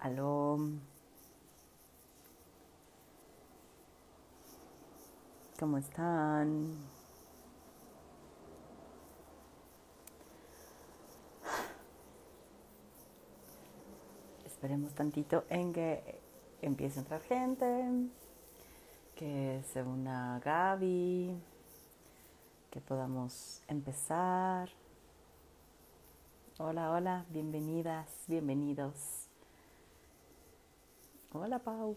Aló. ¿Cómo están? Esperemos tantito en que empiece a entrar gente, que se una Gaby, que podamos empezar. Hola, hola, bienvenidas, bienvenidos. Hola, Pau.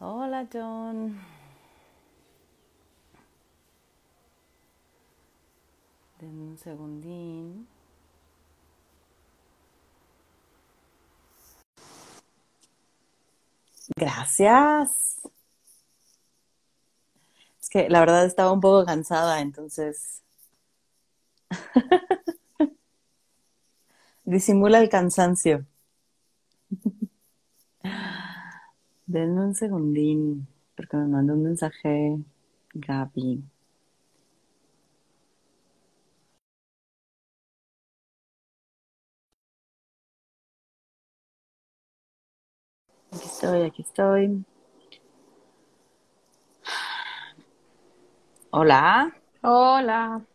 Hola, John. Denme un segundín. Gracias. Es que la verdad estaba un poco cansada, entonces disimula el cansancio. Denme un segundín, porque me mandó un mensaje Gaby. Aquí estoy, aquí estoy. Hola, Hola,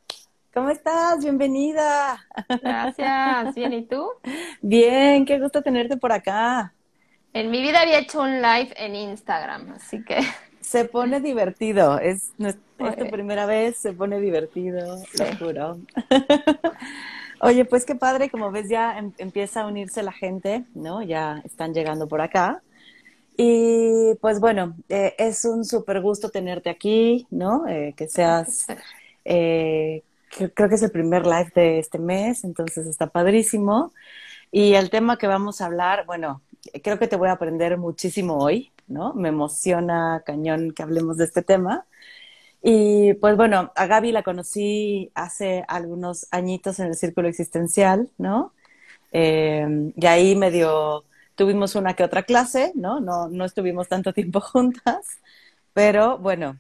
¿cómo estás? Bienvenida. gracias. Bien, ¿y tú? Bien, qué gusto tenerte por acá. En mi vida había hecho un live en Instagram, así que Se pone divertido, es, no es, es tu pues, primera vez, se pone divertido, sí. lo juro. Oye, pues qué padre, como ves ya em- empieza a unirse la gente, ¿no? Ya están llegando por acá. Y pues bueno, eh, es un súper gusto tenerte aquí, ¿no? Eh, que seas, eh, creo que es el primer live de este mes, entonces está padrísimo. Y el tema que vamos a hablar, bueno, creo que te voy a aprender muchísimo hoy, ¿no? Me emociona cañón que hablemos de este tema. Y pues bueno, a Gaby la conocí hace algunos añitos en el Círculo Existencial, ¿no? Eh, y ahí medio tuvimos una que otra clase, ¿no? No, no estuvimos tanto tiempo juntas, pero bueno,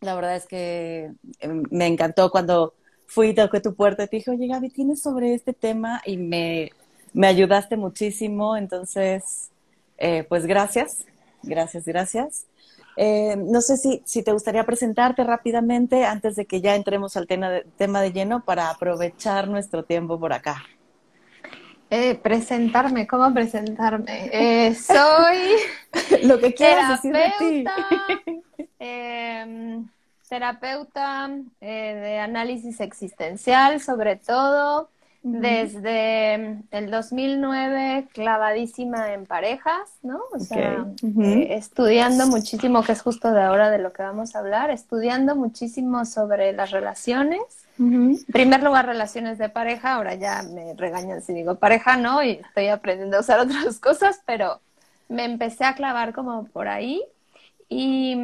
la verdad es que eh, me encantó cuando fui, toqué tu puerta y te dije, oye Gaby, ¿tienes sobre este tema? Y me, me ayudaste muchísimo, entonces, eh, pues gracias, gracias, gracias. Eh, no sé si, si te gustaría presentarte rápidamente antes de que ya entremos al tema de, tema de lleno para aprovechar nuestro tiempo por acá. Eh, presentarme, ¿cómo presentarme? Eh, soy Lo que quieras decir de ti. em, terapeuta eh, de análisis existencial, sobre todo, desde el 2009, clavadísima en parejas, ¿no? O sea, eh, estudiando muchísimo, que es justo de ahora de lo que vamos a hablar, estudiando muchísimo sobre las relaciones. En primer lugar, relaciones de pareja, ahora ya me regañan si digo pareja, ¿no? Y estoy aprendiendo a usar otras cosas, pero me empecé a clavar como por ahí y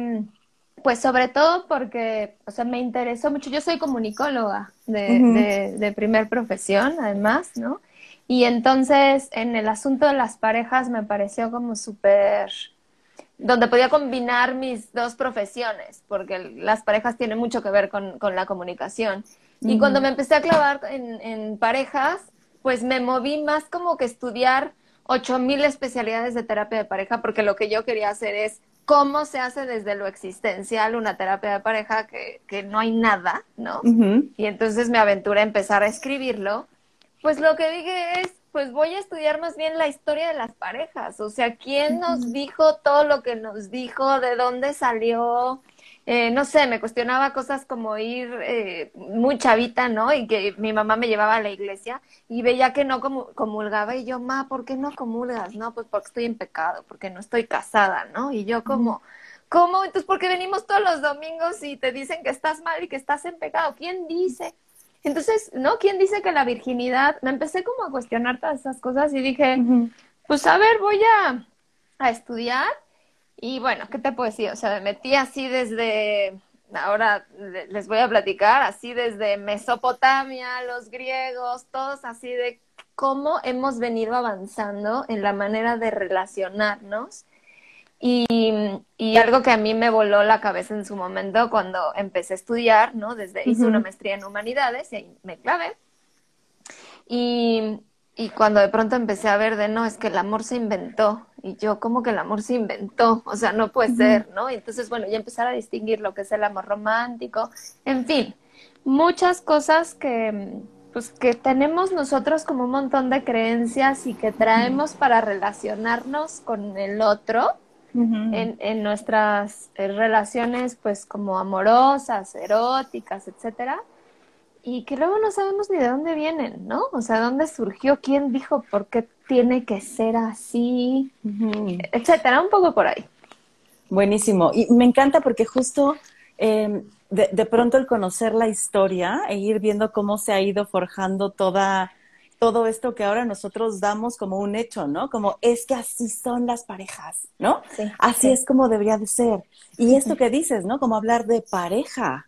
pues sobre todo porque, o sea, me interesó mucho, yo soy comunicóloga de, de primer profesión, además, ¿no? Y entonces en el asunto de las parejas me pareció como súper donde podía combinar mis dos profesiones, porque las parejas tienen mucho que ver con, con la comunicación. Y cuando me empecé a clavar en, en parejas, pues me moví más como que estudiar 8000 especialidades de terapia de pareja, porque lo que yo quería hacer es cómo se hace desde lo existencial una terapia de pareja que, que no hay nada, ¿no? Ujú. Y entonces me aventuré a empezar a escribirlo. Pues lo que dije es, pues voy a estudiar más bien la historia de las parejas, o sea, quién nos dijo todo lo que nos dijo, de dónde salió, eh, no sé, me cuestionaba cosas como ir eh, muy chavita, ¿no? Y que mi mamá me llevaba a la iglesia y veía que no comu- comulgaba y yo, ma, ¿por qué no comulgas? No, pues porque estoy en pecado, porque no estoy casada, ¿no? Y yo como, ¿cómo? Entonces, porque venimos todos los domingos y te dicen que estás mal y que estás en pecado? ¿Quién dice? Entonces, ¿no? ¿Quién dice que la virginidad? Me empecé como a cuestionar todas esas cosas y dije, pues a ver, voy a, a estudiar y bueno, ¿qué te puedo decir? O sea, me metí así desde, ahora le- les voy a platicar, así desde Mesopotamia, los griegos, todos así de cómo hemos venido avanzando en la manera de relacionarnos. Y, y algo que a mí me voló la cabeza en su momento cuando empecé a estudiar, ¿no? Desde hice Ujú. una maestría en humanidades y ahí me clavé. Y, y cuando de pronto empecé a ver de no, es que el amor se inventó. Y yo, como que el amor se inventó? O sea, no puede ser, ¿no? Y entonces, bueno, ya empezar a distinguir lo que es el amor romántico. En fin, muchas cosas que, pues, que tenemos nosotros como un montón de creencias y que traemos para relacionarnos con el otro. en, en, nuestras eh, relaciones pues como amorosas, eróticas, etcétera, y que luego no sabemos ni de dónde vienen, ¿no? O sea, dónde surgió, quién dijo por qué tiene que ser así, etcétera, un poco por ahí. Buenísimo. Y me encanta porque justo em, de, de, pronto el conocer la historia e ir viendo cómo se ha ido forjando toda, todo esto que ahora nosotros damos como un hecho, ¿no? Como es que así son las parejas, ¿no? Sí, así es como debería de ser. Y esto que dices, ¿no? Como hablar de pareja,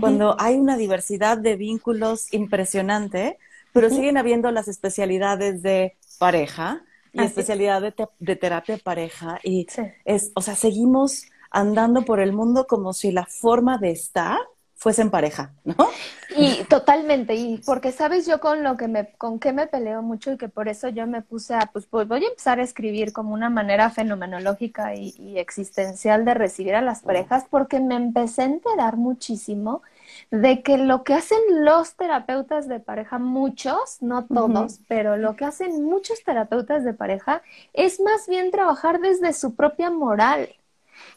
cuando hay una diversidad de vínculos impresionante, pero siguen habiendo las especialidades de pareja y especialidad de, de, terapia pareja y es, o sea, seguimos andando por el mundo como si la forma de estar fuese en pareja, ¿no? Y totalmente, y porque sabes yo con lo que me, con qué me peleo mucho y que por eso yo me puse a, pues, pues voy a empezar a escribir como una manera fenomenológica y, y existencial de recibir a las parejas, porque me empecé a enterar muchísimo de que lo que hacen los terapeutas de pareja, muchos, no todos, pero lo que hacen muchos terapeutas de pareja es más bien trabajar desde su propia moral.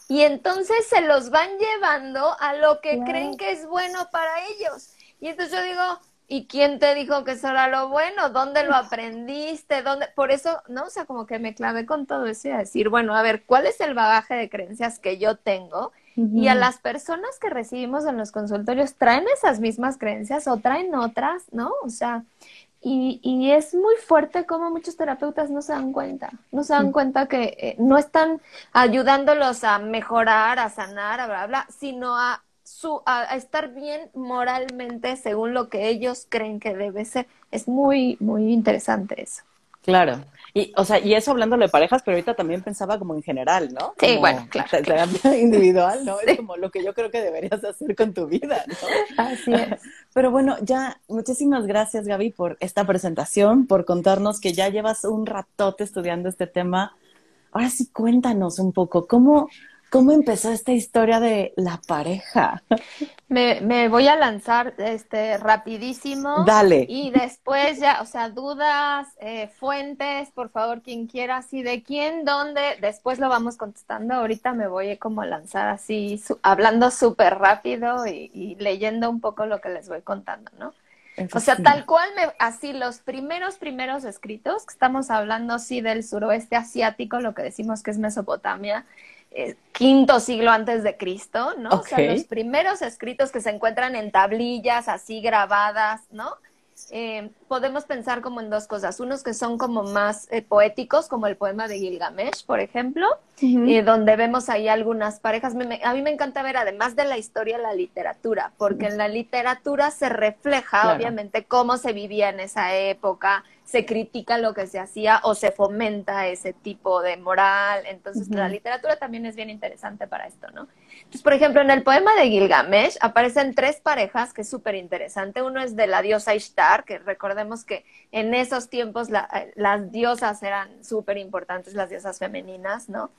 Y entonces se los van llevando a lo que creen que es bueno para ellos. Y entonces yo digo, ¿y quién te dijo que eso era lo bueno? ¿Dónde lo aprendiste? ¿Dónde? Por eso, ¿no? O sea, como que me clavé con todo eso y a decir, bueno, a ver, ¿cuál es el bagaje de creencias que yo tengo? Y a las personas que recibimos en los consultorios traen esas mismas creencias o traen otras, ¿no? O sea, y, y, es muy fuerte como muchos terapeutas no se dan cuenta, no se dan cuenta que eh, no están ayudándolos a mejorar, a sanar, a bla, bla, sino a, su, a, estar bien moralmente según lo que ellos creen que debe ser. Es muy, muy interesante eso. Claro. Y, o sea, y eso hablando de parejas, pero ahorita también pensaba como en general, ¿no? sí, bueno, claro. Individual, ¿no? Es como lo que yo creo que deberías hacer con tu vida, ¿no? Así es. Pero bueno, ya, muchísimas gracias, Gaby, por esta presentación, por contarnos que ya llevas un ratote estudiando este tema. Ahora sí, cuéntanos un poco, ¿cómo, ¿Cómo empezó esta historia de la pareja? Me, me, voy a lanzar este rapidísimo. Dale. Y después ya, o sea, dudas, eh, fuentes, por favor, quien quiera, así de quién, dónde, después lo vamos contestando. Ahorita me voy como a lanzar así, hablando súper rápido y, y, leyendo un poco lo que les voy contando, ¿no? o sea, tal cual, me, así los primeros, primeros escritos, que estamos hablando, sí, del suroeste asiático, lo que decimos que es Mesopotamia, eh, quinto siglo antes de Cristo, ¿no? O sea, los primeros escritos que se encuentran en tablillas así grabadas, ¿no? Eh, podemos pensar como en dos cosas, unos que son como más eh, poéticos, como el poema de Gilgamesh, por ejemplo, donde vemos ahí algunas parejas. a mí me encanta ver, además de la historia, la literatura, porque en la literatura se refleja, obviamente, cómo se vivía en esa época, se critica lo que se hacía o se fomenta ese tipo de moral. Entonces, la literatura también es bien interesante para esto, ¿no? Entonces, por ejemplo, en el poema de Gilgamesh aparecen tres parejas, que es súper interesante. Uno es de la diosa Ishtar, que recordemos que en esos tiempos eh, las diosas eran súper importantes, las diosas femeninas, ¿no?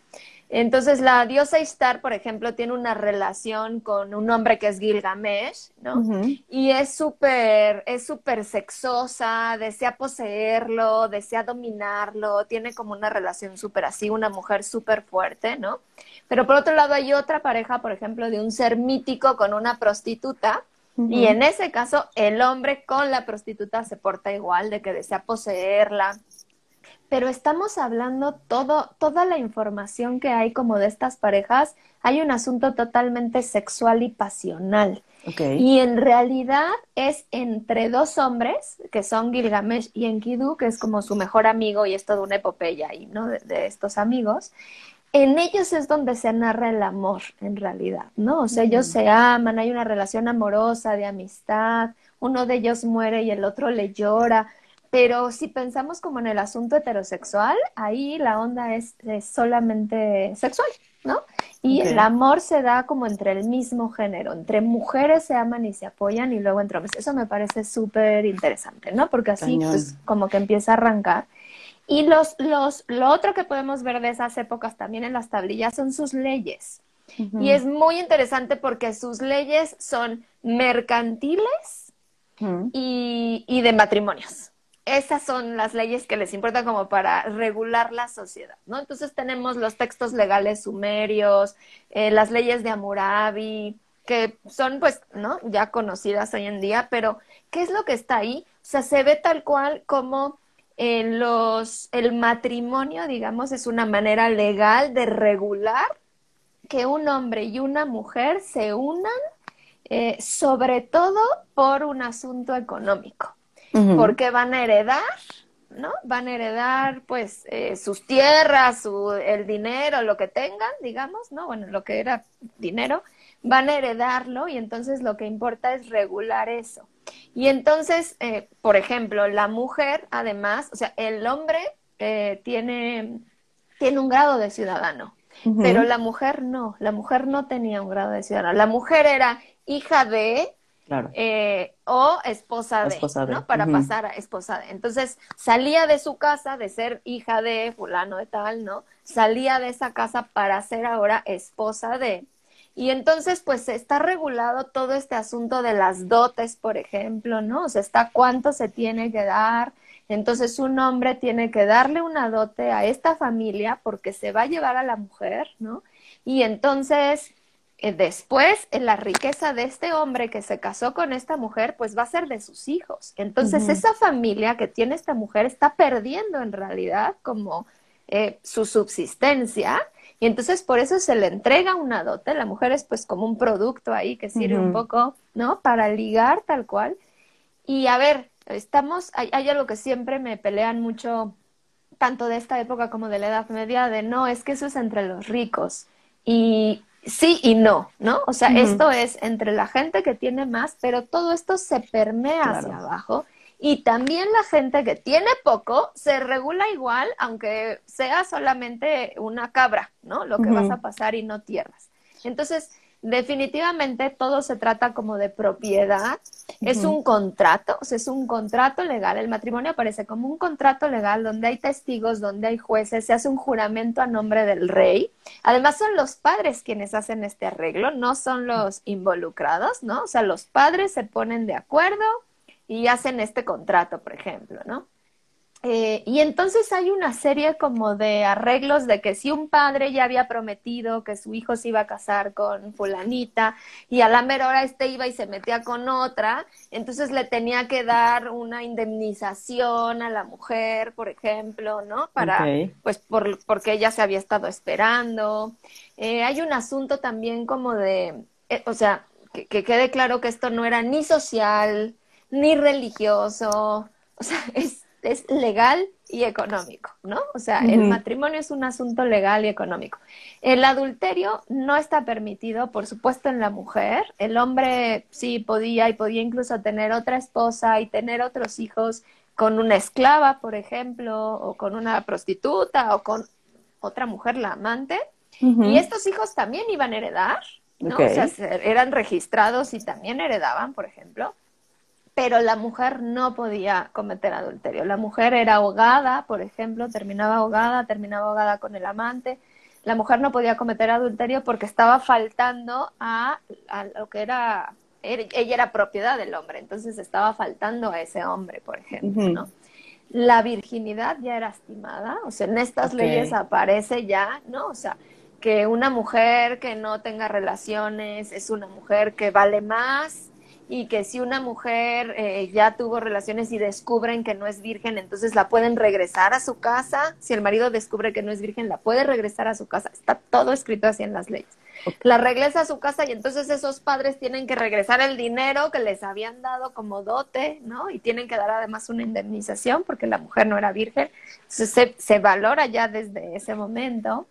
Entonces, la diosa Ishtar, por ejemplo, tiene una relación con un hombre que es Gilgamesh, ¿no? Y es súper, es súper sexosa, desea poseerlo, desea dominarlo, tiene como una relación súper así, una mujer súper fuerte, ¿no? Pero por otro lado hay otra pareja, por ejemplo, de un ser mítico con una prostituta, y en ese caso el hombre con la prostituta se porta igual, de que desea poseerla, pero estamos hablando todo, toda la información que hay como de estas parejas, hay un asunto totalmente sexual y pasional. Y en realidad es entre dos hombres, que son Gilgamesh y Enkidu, que es como su mejor amigo y es toda una epopeya ahí, ¿no? De, estos amigos. En ellos es donde se narra el amor, en realidad, ¿no? O sea, ellos se aman, hay una relación amorosa, de amistad, uno de ellos muere y el otro le llora pero si pensamos como en el asunto heterosexual, ahí la onda es, solamente sexual, ¿no? Y el amor se da como entre el mismo género, entre mujeres se aman y se apoyan y luego entre hombres. Eso me parece súper interesante, ¿no? Porque así pues como que empieza a arrancar. Y los, los, lo otro que podemos ver de esas épocas también en las tablillas son sus leyes. Y es muy interesante porque sus leyes son mercantiles y, y de matrimonios esas son las leyes que les importan como para regular la sociedad, ¿no? Entonces tenemos los textos legales sumerios, eh, las leyes de Hammurabi, que son pues, ¿no? Ya conocidas hoy en día, pero ¿qué es lo que está ahí? O sea, se ve tal cual como en los, el matrimonio, digamos, es una manera legal de regular que un hombre y una mujer se unan, eh, sobre todo por un asunto económico porque van a heredar, ¿no? Van a heredar, pues, eh, sus tierras, su, el dinero, lo que tengan, digamos, ¿no? Bueno, lo que era dinero, van a heredarlo y entonces lo que importa es regular eso. Y entonces, eh, por ejemplo, la mujer, además, o sea, el hombre eh, tiene, tiene un grado de ciudadano, pero la mujer no, la mujer no tenía un grado de ciudadano. La mujer era hija de, eh, o esposa de, ¿no? Para pasar a esposa de. Entonces, salía de su casa de ser hija de fulano de tal, ¿no? Salía de esa casa para ser ahora esposa de. Y entonces, pues está regulado todo este asunto de las dotes, por ejemplo, ¿no? O sea, está cuánto se tiene que dar. Entonces, un hombre tiene que darle una dote a esta familia porque se va a llevar a la mujer, ¿no? Y entonces, después en la riqueza de este hombre que se casó con esta mujer, pues va a ser de sus hijos. Entonces esa familia que tiene esta mujer está perdiendo en realidad como eh, su subsistencia y entonces por eso se le entrega una dote. La mujer es pues como un producto ahí que sirve un poco, ¿no? Para ligar tal cual. Y a ver, estamos, hay, hay algo que siempre me pelean mucho, tanto de esta época como de la Edad Media, de no, es que eso es entre los ricos. Y sí y no, ¿no? O sea, esto es entre la gente que tiene más, pero todo esto se permea hacia abajo. Y también la gente que tiene poco se regula igual, aunque sea solamente una cabra, ¿no? Lo que vas a pasar y no tierras. Entonces, definitivamente todo se trata como de propiedad, es un contrato, o sea, es un contrato legal, el matrimonio aparece como un contrato legal donde hay testigos, donde hay jueces, se hace un juramento a nombre del rey, además son los padres quienes hacen este arreglo, no son los involucrados, ¿no? O sea, los padres se ponen de acuerdo y hacen este contrato, por ejemplo, ¿no? Eh, y entonces hay una serie como de arreglos de que si un padre ya había prometido que su hijo se iba a casar con fulanita y a la mera hora este iba y se metía con otra, entonces le tenía que dar una indemnización a la mujer, por ejemplo, ¿no? Para, pues, por, porque ella se había estado esperando. Eh, hay un asunto también como de, eh, o sea, que, que quede claro que esto no era ni social, ni religioso, o sea, es es legal y económico, ¿no? O sea, el matrimonio es un asunto legal y económico. El adulterio no está permitido, por supuesto, en la mujer. El hombre sí podía y podía incluso tener otra esposa y tener otros hijos con una esclava, por ejemplo, o con una prostituta o con otra mujer, la amante. Y estos hijos también iban a heredar, ¿no? O sea, eran registrados y también heredaban, por ejemplo pero la mujer no podía cometer adulterio. La mujer era ahogada, por ejemplo, terminaba ahogada, terminaba ahogada con el amante. La mujer no podía cometer adulterio porque estaba faltando a, lo que era, ella era propiedad del hombre, entonces estaba faltando a ese hombre, por ejemplo, ¿no? La virginidad ya era estimada, o sea, en estas leyes aparece ya, ¿no? O sea, que una mujer que no tenga relaciones es una mujer que vale más, y que si una mujer eh, ya tuvo relaciones y descubren que no es virgen, entonces la pueden regresar a su casa. Si el marido descubre que no es virgen, la puede regresar a su casa. Está todo escrito así en las leyes. La regresa a su casa y entonces esos padres tienen que regresar el dinero que les habían dado como dote, ¿no? Y tienen que dar además una indemnización porque la mujer no era virgen. Entonces se, se valora ya desde ese momento.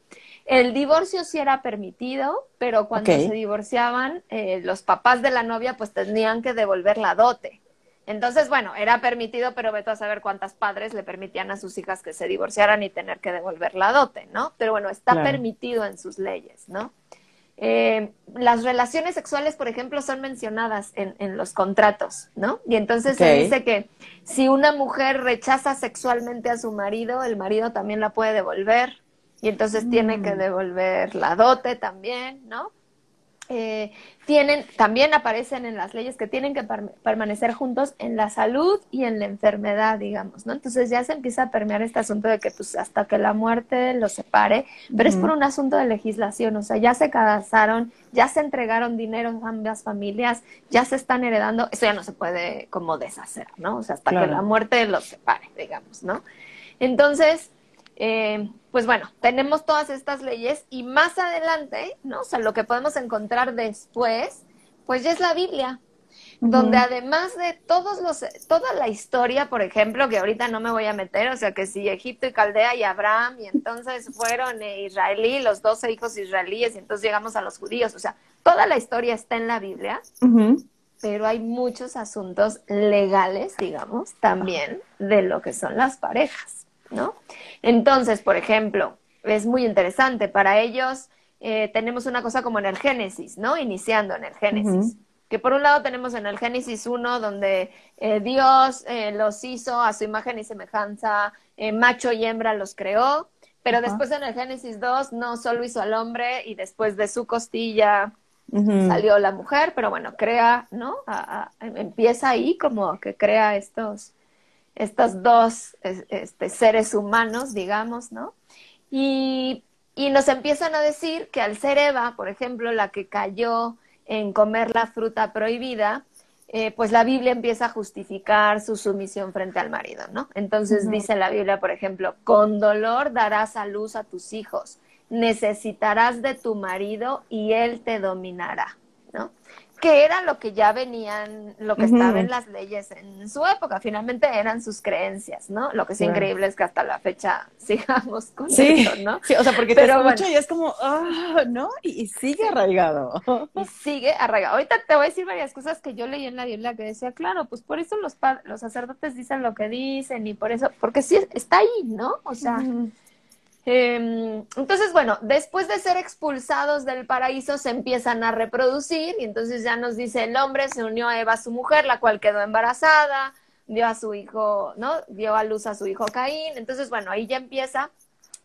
El divorcio sí era permitido, pero cuando se divorciaban, eh, los papás de la novia pues tenían que devolver la dote. Entonces, bueno, era permitido, pero vete a saber cuántas padres le permitían a sus hijas que se divorciaran y tener que devolver la dote, ¿no? Pero bueno, está permitido en sus leyes, ¿no? Eh, las relaciones sexuales, por ejemplo, son mencionadas en, en los contratos, ¿no? Y entonces se dice que si una mujer rechaza sexualmente a su marido, el marido también la puede devolver y entonces tiene que mm. devolver la dote también, ¿no? Eh, tienen, también aparecen en las leyes que tienen que permanecer juntos en la salud y en la enfermedad, digamos, ¿no? Entonces ya se empieza a permear este asunto de que pues hasta que la muerte los separe, pero es por un asunto de legislación, o sea, ya se casaron, ya se entregaron dinero a ambas familias, ya se están heredando, eso ya no se puede como deshacer, ¿no? O sea, hasta que la muerte los separe, digamos, ¿no? Entonces, eh, pues bueno, tenemos todas estas leyes y más adelante, ¿no? O sea, lo que podemos encontrar después, pues ya es la Biblia, donde además de todos los, toda la historia, por ejemplo, que ahorita no me voy a meter, o sea, que si Egipto y Caldea y Abraham, y entonces fueron eh, israelí, los doce hijos israelíes, y entonces llegamos a los judíos, o sea, toda la historia está en la Biblia, pero hay muchos asuntos legales, digamos, también de lo que son las parejas. ¿No? Entonces, por ejemplo, es muy interesante. Para ellos eh, tenemos una cosa como en el Génesis, ¿no? Iniciando en el Génesis. Que por un lado tenemos en el Génesis 1 donde eh, Dios eh, los hizo a su imagen y semejanza, macho y hembra los creó, pero después en el Génesis 2 no solo hizo al hombre y después de su costilla salió la mujer, pero bueno, crea, ¿no? empieza ahí como que crea estos, estos dos este, seres humanos, digamos, ¿no? Y, y, nos empiezan a decir que al ser Eva, por ejemplo, la que cayó en comer la fruta prohibida, eh, pues la Biblia empieza a justificar su sumisión frente al marido, ¿no? Entonces dice la Biblia, por ejemplo, con dolor darás a luz a tus hijos, necesitarás de tu marido y él te dominará. Que era lo que ya venían, lo que estaba en las leyes en su época, finalmente eran sus creencias, ¿no? Lo que es increíble es que hasta la fecha sigamos con eso, ¿no? Sí, o sea, porque Pero te escucho y es como, ah, ¿no? Y, sigue arraigado. Y sigue arraigado. Ahorita te voy a decir varias cosas que yo leí en la Biblia que decía, claro, pues por eso los, los sacerdotes dicen lo que dicen y por eso, porque sí, está ahí, ¿no? O sea... entonces, bueno, después de ser expulsados del paraíso, se empiezan a reproducir y entonces ya nos dice el hombre se unió a Eva, su mujer, la cual quedó embarazada, dio a su hijo, ¿no? Dio a luz a su hijo Caín. Entonces, bueno, ahí ya empieza.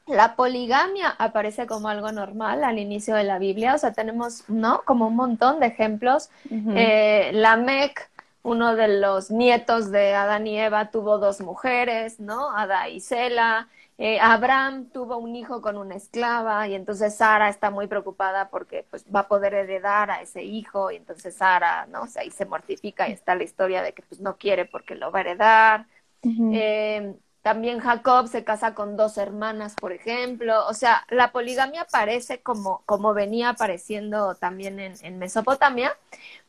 La poligamia aparece como algo normal al inicio de la Biblia, o sea, tenemos, ¿no? Como un montón de ejemplos. Eh, la Mec, uno de los nietos de Adán y Eva, tuvo dos mujeres, ¿no? Ada y Sela. Eh, Abraham tuvo un hijo con una esclava y entonces Sara está muy preocupada porque pues va a poder heredar a ese hijo y entonces Sara, ¿no? O sea, ahí se mortifica y está la historia de que pues no quiere porque lo va a heredar. Eh, también Jacob se casa con dos hermanas, por ejemplo. O sea, la poligamia aparece como, como venía apareciendo también en, en Mesopotamia,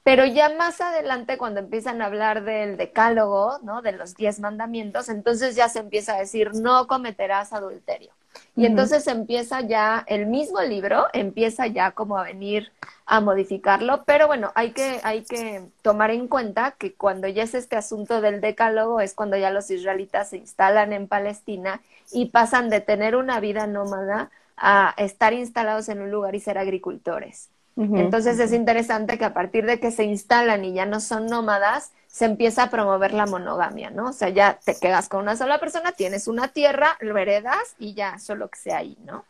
pero ya más adelante, cuando empiezan a hablar del decálogo, ¿no? De los diez mandamientos, entonces ya se empieza a decir, no cometerás adulterio. Y entonces empieza ya, el mismo libro empieza ya como a venir a modificarlo, pero bueno, hay que, hay que tomar en cuenta que cuando ya es este asunto del decálogo es cuando ya los israelitas se instalan en Palestina y pasan de tener una vida nómada a estar instalados en un lugar y ser agricultores. Entonces es interesante que a partir de que se instalan y ya no son nómadas, se empieza a promover la monogamia, ¿no? O sea, ya te quedas con una sola persona, tienes una tierra, lo heredas y ya solo que sea ahí, ¿no?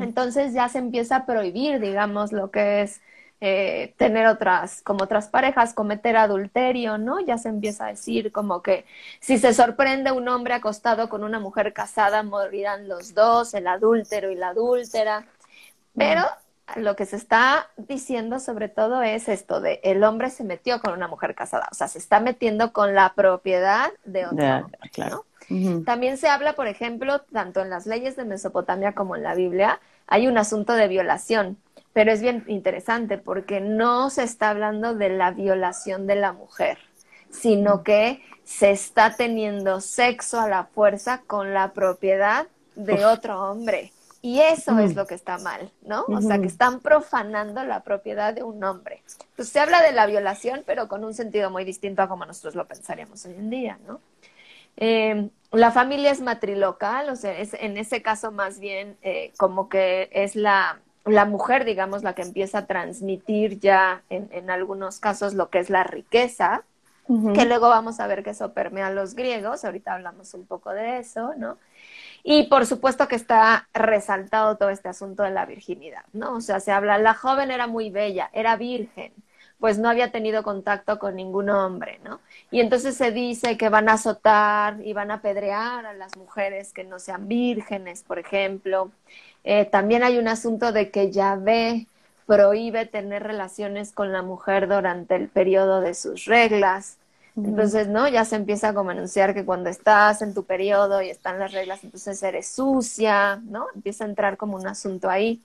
Entonces ya se empieza a prohibir, digamos, lo que es eh, tener otras, como otras parejas, cometer adulterio, ¿no? Ya se empieza a decir como que si se sorprende un hombre acostado con una mujer casada, morirán los dos, el adúltero y la adúltera. Pero lo que se está diciendo sobre todo es esto de el hombre se metió con una mujer casada, o sea, se está metiendo con la propiedad de otro hombre, claro. También se habla, por ejemplo, tanto en las leyes de Mesopotamia como en la Biblia, hay un asunto de violación, pero es bien interesante porque no se está hablando de la violación de la mujer, sino que se está teniendo sexo a la fuerza con la propiedad de otro hombre Y eso es lo que está mal, ¿no? O sea, que están profanando la propiedad de un hombre. Pues se habla de la violación, pero con un sentido muy distinto a como nosotros lo pensaríamos hoy en día, ¿no? Eh, la familia es matrilocal, o sea, es, en ese caso más bien eh, como que es la, la, mujer, digamos, la que empieza a transmitir ya en, en algunos casos lo que es la riqueza, que luego vamos a ver que eso permea a los griegos, ahorita hablamos un poco de eso, ¿no? Y por supuesto que está resaltado todo este asunto de la virginidad, ¿no? O sea, se habla, la joven era muy bella, era virgen, pues no había tenido contacto con ningún hombre, ¿no? Y entonces se dice que van a azotar y van a apedrear a las mujeres que no sean vírgenes, por ejemplo. Eh, también hay un asunto de que Yahvé prohíbe tener relaciones con la mujer durante el periodo de sus reglas. Entonces, ¿no? Ya se empieza como a anunciar que cuando estás en tu periodo y están las reglas, entonces eres sucia, ¿no? Empieza a entrar como un asunto ahí.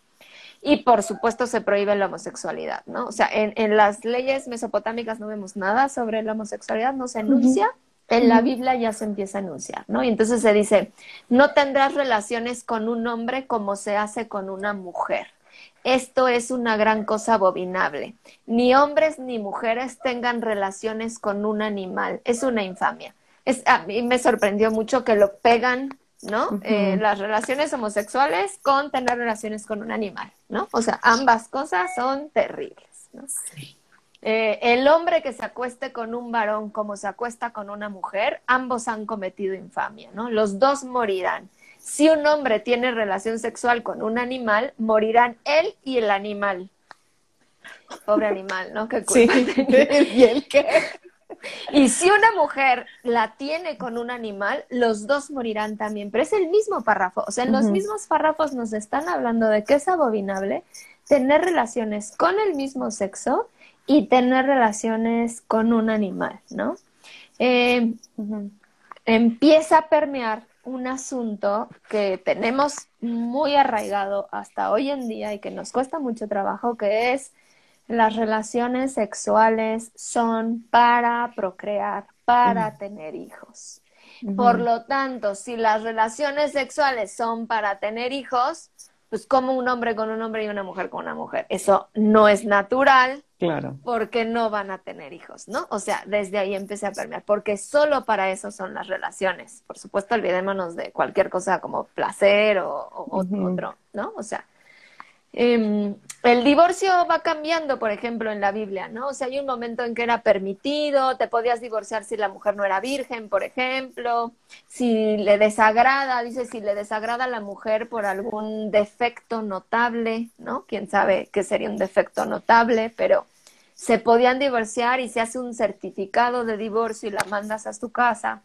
Y por supuesto se prohíbe la homosexualidad, ¿no? O sea, en, en las leyes mesopotámicas no vemos nada sobre la homosexualidad, no se enuncia. En la Biblia ya se empieza a anunciar, ¿no? Y entonces se dice, no tendrás relaciones con un hombre como se hace con una mujer. Esto es una gran cosa abominable. Ni hombres ni mujeres tengan relaciones con un animal. Es una infamia. Es, a mí me sorprendió mucho que lo pegan, ¿no? Eh, las relaciones homosexuales con tener relaciones con un animal, ¿no? O sea, ambas cosas son terribles, ¿no? Eh, el hombre que se acueste con un varón como se acuesta con una mujer, ambos han cometido infamia, ¿no? Los dos morirán. Si un hombre tiene relación sexual con un animal, morirán él y el animal. Pobre animal, ¿no? ¿Qué sí. ¿Y el qué? Y si una mujer la tiene con un animal, los dos morirán también. Pero es el mismo párrafo. O sea, en los mismos párrafos nos están hablando de que es abominable tener relaciones con el mismo sexo y tener relaciones con un animal, ¿no? Eh, empieza a permear un asunto que tenemos muy arraigado hasta hoy en día y que nos cuesta mucho trabajo, que es las relaciones sexuales son para procrear, para tener hijos. Por lo tanto, si las relaciones sexuales son para tener hijos, pues como un hombre con un hombre y una mujer con una mujer. Eso no es natural. Claro. Porque no van a tener hijos, ¿no? O sea, desde ahí empecé a permear, porque solo para eso son las relaciones. Por supuesto, olvidémonos de cualquier cosa como placer o, otro, ¿no? O sea, Em, el divorcio va cambiando, por ejemplo, en la Biblia, ¿no? O sea, hay un momento en que era permitido, te podías divorciar si la mujer no era virgen, por ejemplo, si le desagrada, dice, si le desagrada a la mujer por algún defecto notable, ¿no? Quién sabe qué sería un defecto notable, pero se podían divorciar y se hace un certificado de divorcio y la mandas a su casa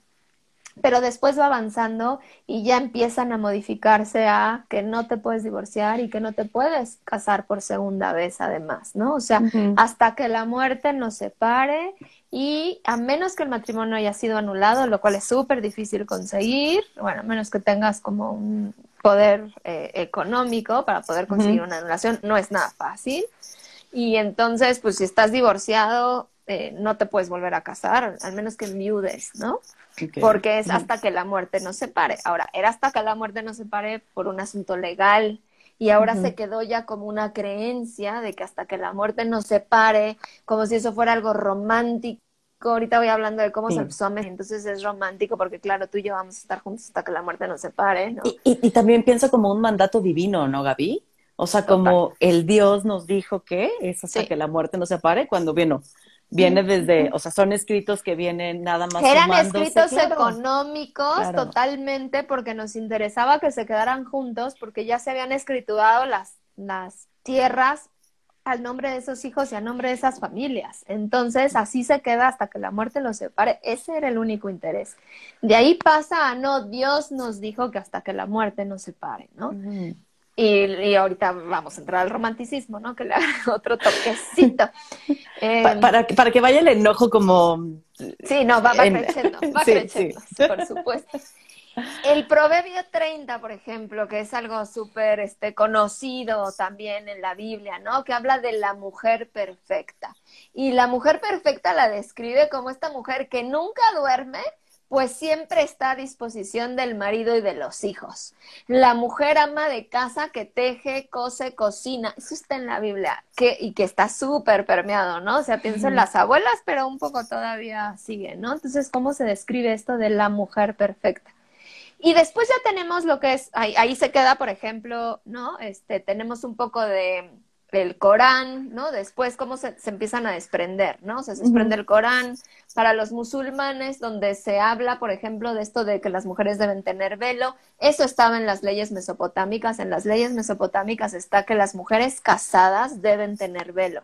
pero después va avanzando y ya empiezan a modificarse a que no te puedes divorciar y que no te puedes casar por segunda vez además, ¿no? O sea, hasta que la muerte nos separe y a menos que el matrimonio haya sido anulado, lo cual es súper difícil conseguir, bueno, a menos que tengas como un poder eh, económico para poder conseguir una anulación, no es nada fácil. Y entonces, pues si estás divorciado, eh, no te puedes volver a casar, al menos que enviudes, ¿no? Porque es hasta que la muerte nos separe. Ahora, era hasta que la muerte nos separe por un asunto legal y ahora se quedó ya como una creencia de que hasta que la muerte nos separe, como si eso fuera algo romántico. Ahorita voy hablando de cómo se el entonces es romántico porque claro, tú y yo vamos a estar juntos hasta que la muerte nos separe, ¿no? Y, también pienso como un mandato divino, ¿no, Gaby? O sea, como el Dios nos dijo que es hasta que la muerte nos separe, cuando, bueno, Viene desde, o sea, son escritos que vienen nada más. Eran escritos económicos totalmente porque nos interesaba que se quedaran juntos porque ya se habían escriturado las, las tierras al nombre de esos hijos y al nombre de esas familias. Entonces, así se queda hasta que la muerte los separe. Ese era el único interés. De ahí pasa a no, Dios nos dijo que hasta que la muerte nos separe, ¿no? Y, ahorita vamos a entrar al romanticismo, ¿no? Que le haga otro toquecito. Em, para, para que vaya el enojo como... Sí, no, va, creciendo, va creciendo, por supuesto. El Proverbio 30, por ejemplo, que es algo súper este, conocido también en la Biblia, ¿no? Que habla de la mujer perfecta. Y la mujer perfecta la describe como esta mujer que nunca duerme, pues siempre está a disposición del marido y de los hijos. La mujer ama de casa que teje, cose, cocina. Eso está en la Biblia que, y que está súper permeado, ¿no? O sea, pienso en las abuelas, pero un poco todavía sigue, ¿no? Entonces, ¿cómo se describe esto de la mujer perfecta? Y después ya tenemos lo que es, ahí, ahí se queda, por ejemplo, ¿no? Este, tenemos un poco de el Corán, ¿no? Después cómo se, se, empiezan a desprender, ¿no? se desprende el Corán. Para los musulmanes, donde se habla, por ejemplo, de esto de que las mujeres deben tener velo, eso estaba en las leyes mesopotámicas. En las leyes mesopotámicas está que las mujeres casadas deben tener velo.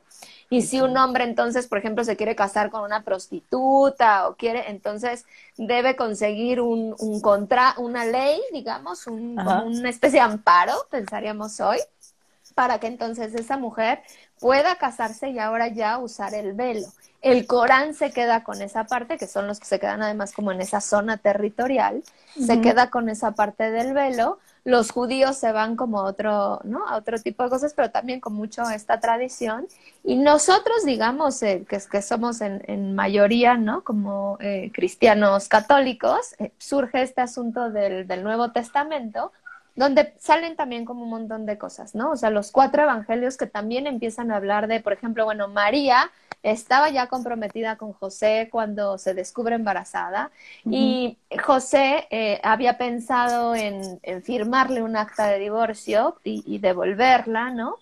Y si un hombre entonces, por ejemplo, se quiere casar con una prostituta o quiere, entonces debe conseguir un, un contra, una ley, digamos, un, una especie de amparo, pensaríamos hoy, para que entonces esa mujer pueda casarse y ahora ya usar el velo. El Corán se queda con esa parte, que son los que se quedan además como en esa zona territorial, se queda con esa parte del velo. Los judíos se van como a otro, ¿no? A otro tipo de cosas, pero también con mucho esta tradición. Y nosotros, digamos, eh, que, que somos en, en, mayoría, ¿no? Como eh, cristianos católicos, eh, surge este asunto del, del Nuevo Testamento, donde salen también como un montón de cosas, ¿no? O sea, los cuatro evangelios que también empiezan a hablar de, por ejemplo, bueno, María estaba ya comprometida con José cuando se descubre embarazada y José eh, había pensado en, firmarle un acta de divorcio y, devolverla, ¿no?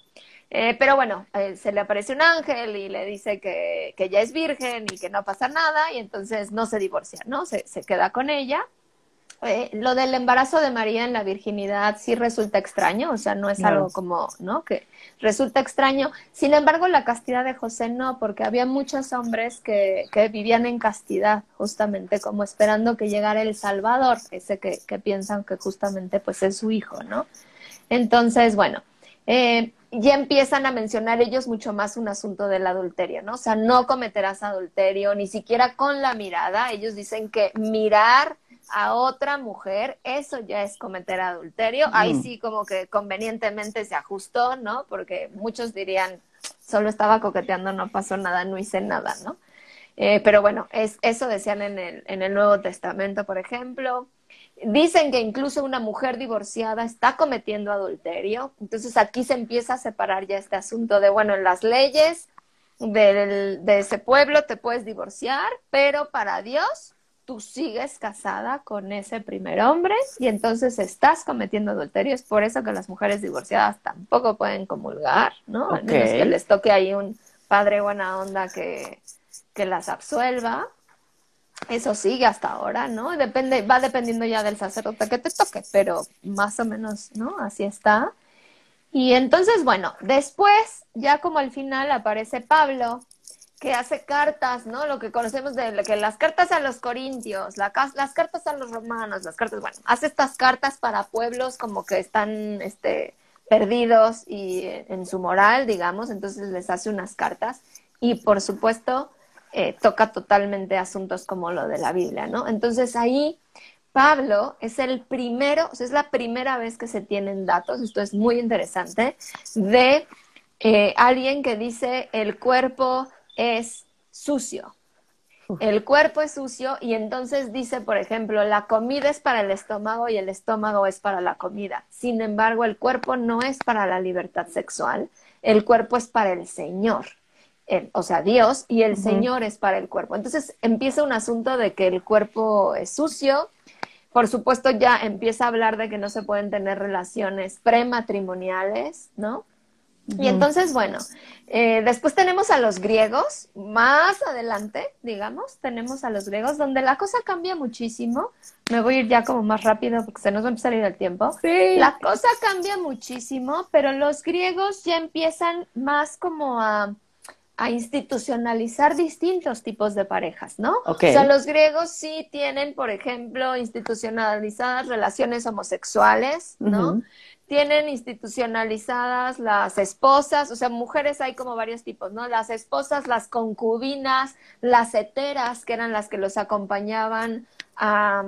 Eh, pero bueno, eh, se le aparece un ángel y le dice que, que, ya es virgen y que no pasa nada y entonces no se divorcia, ¿no? Se, se queda con ella. Eh, lo del embarazo de María en la virginidad sí resulta extraño, o sea, no es algo como, ¿no? Que resulta extraño. Sin embargo, la castidad de José no, porque había muchos hombres que, que vivían en castidad, justamente como esperando que llegara el Salvador, ese que, que piensan que justamente pues es su hijo, ¿no? Entonces, bueno, eh, ya empiezan a mencionar ellos mucho más un asunto del adulterio, ¿no? O sea, no cometerás adulterio, ni siquiera con la mirada. Ellos dicen que mirar a otra mujer, eso ya es cometer adulterio. Ahí mm. sí como que convenientemente se ajustó, ¿no? Porque muchos dirían, solo estaba coqueteando, no pasó nada, no hice nada, ¿no? Eh, pero bueno, es, eso decían en el, en el Nuevo Testamento, por ejemplo. Dicen que incluso una mujer divorciada está cometiendo adulterio. Entonces aquí se empieza a separar ya este asunto de, bueno, en las leyes del, de ese pueblo te puedes divorciar, pero para Dios tú sigues casada con ese primer hombre y entonces estás cometiendo adulterio. Es por eso que las mujeres divorciadas tampoco pueden comulgar, ¿no? A menos que les toque ahí un padre buena onda que, que las absuelva. Eso sigue hasta ahora, ¿no? Depende, va dependiendo ya del sacerdote que te toque, pero más o menos, ¿no? Así está. Y entonces, bueno, después, ya como al final aparece Pablo que hace cartas, ¿no? Lo que conocemos de que las cartas a los corintios, las cartas a los romanos, las cartas, bueno, hace estas cartas para pueblos como que están este, perdidos y en su moral, digamos, entonces les hace unas cartas y por supuesto eh, toca totalmente asuntos como lo de la Biblia, ¿no? Entonces ahí Pablo es el primero, o sea, es la primera vez que se tienen datos, esto es muy interesante, de eh, alguien que dice el cuerpo es sucio. El cuerpo es sucio y entonces dice, por ejemplo, la comida es para el estómago y el estómago es para la comida. Sin embargo, el cuerpo no es para la libertad sexual, el cuerpo es para el Señor. o sea, Dios y el Señor es para el cuerpo. Entonces empieza un asunto de que el cuerpo es sucio. Por supuesto, ya empieza a hablar de que no se pueden tener relaciones prematrimoniales, ¿no? Y entonces, bueno, eh, después tenemos a los griegos, más adelante, digamos, tenemos a los griegos, donde la cosa cambia muchísimo. Me voy a ir ya como más rápido porque se nos va a empezar a ir el tiempo. Sí. La cosa cambia muchísimo, pero los griegos ya empiezan más como a, a institucionalizar distintos tipos de parejas, ¿no? O sea, los griegos sí tienen, por ejemplo, institucionalizadas relaciones homosexuales, ¿no? Tienen institucionalizadas las esposas, o sea, mujeres hay como varios tipos, ¿no? Las esposas, las concubinas, las heteras, que eran las que los acompañaban a,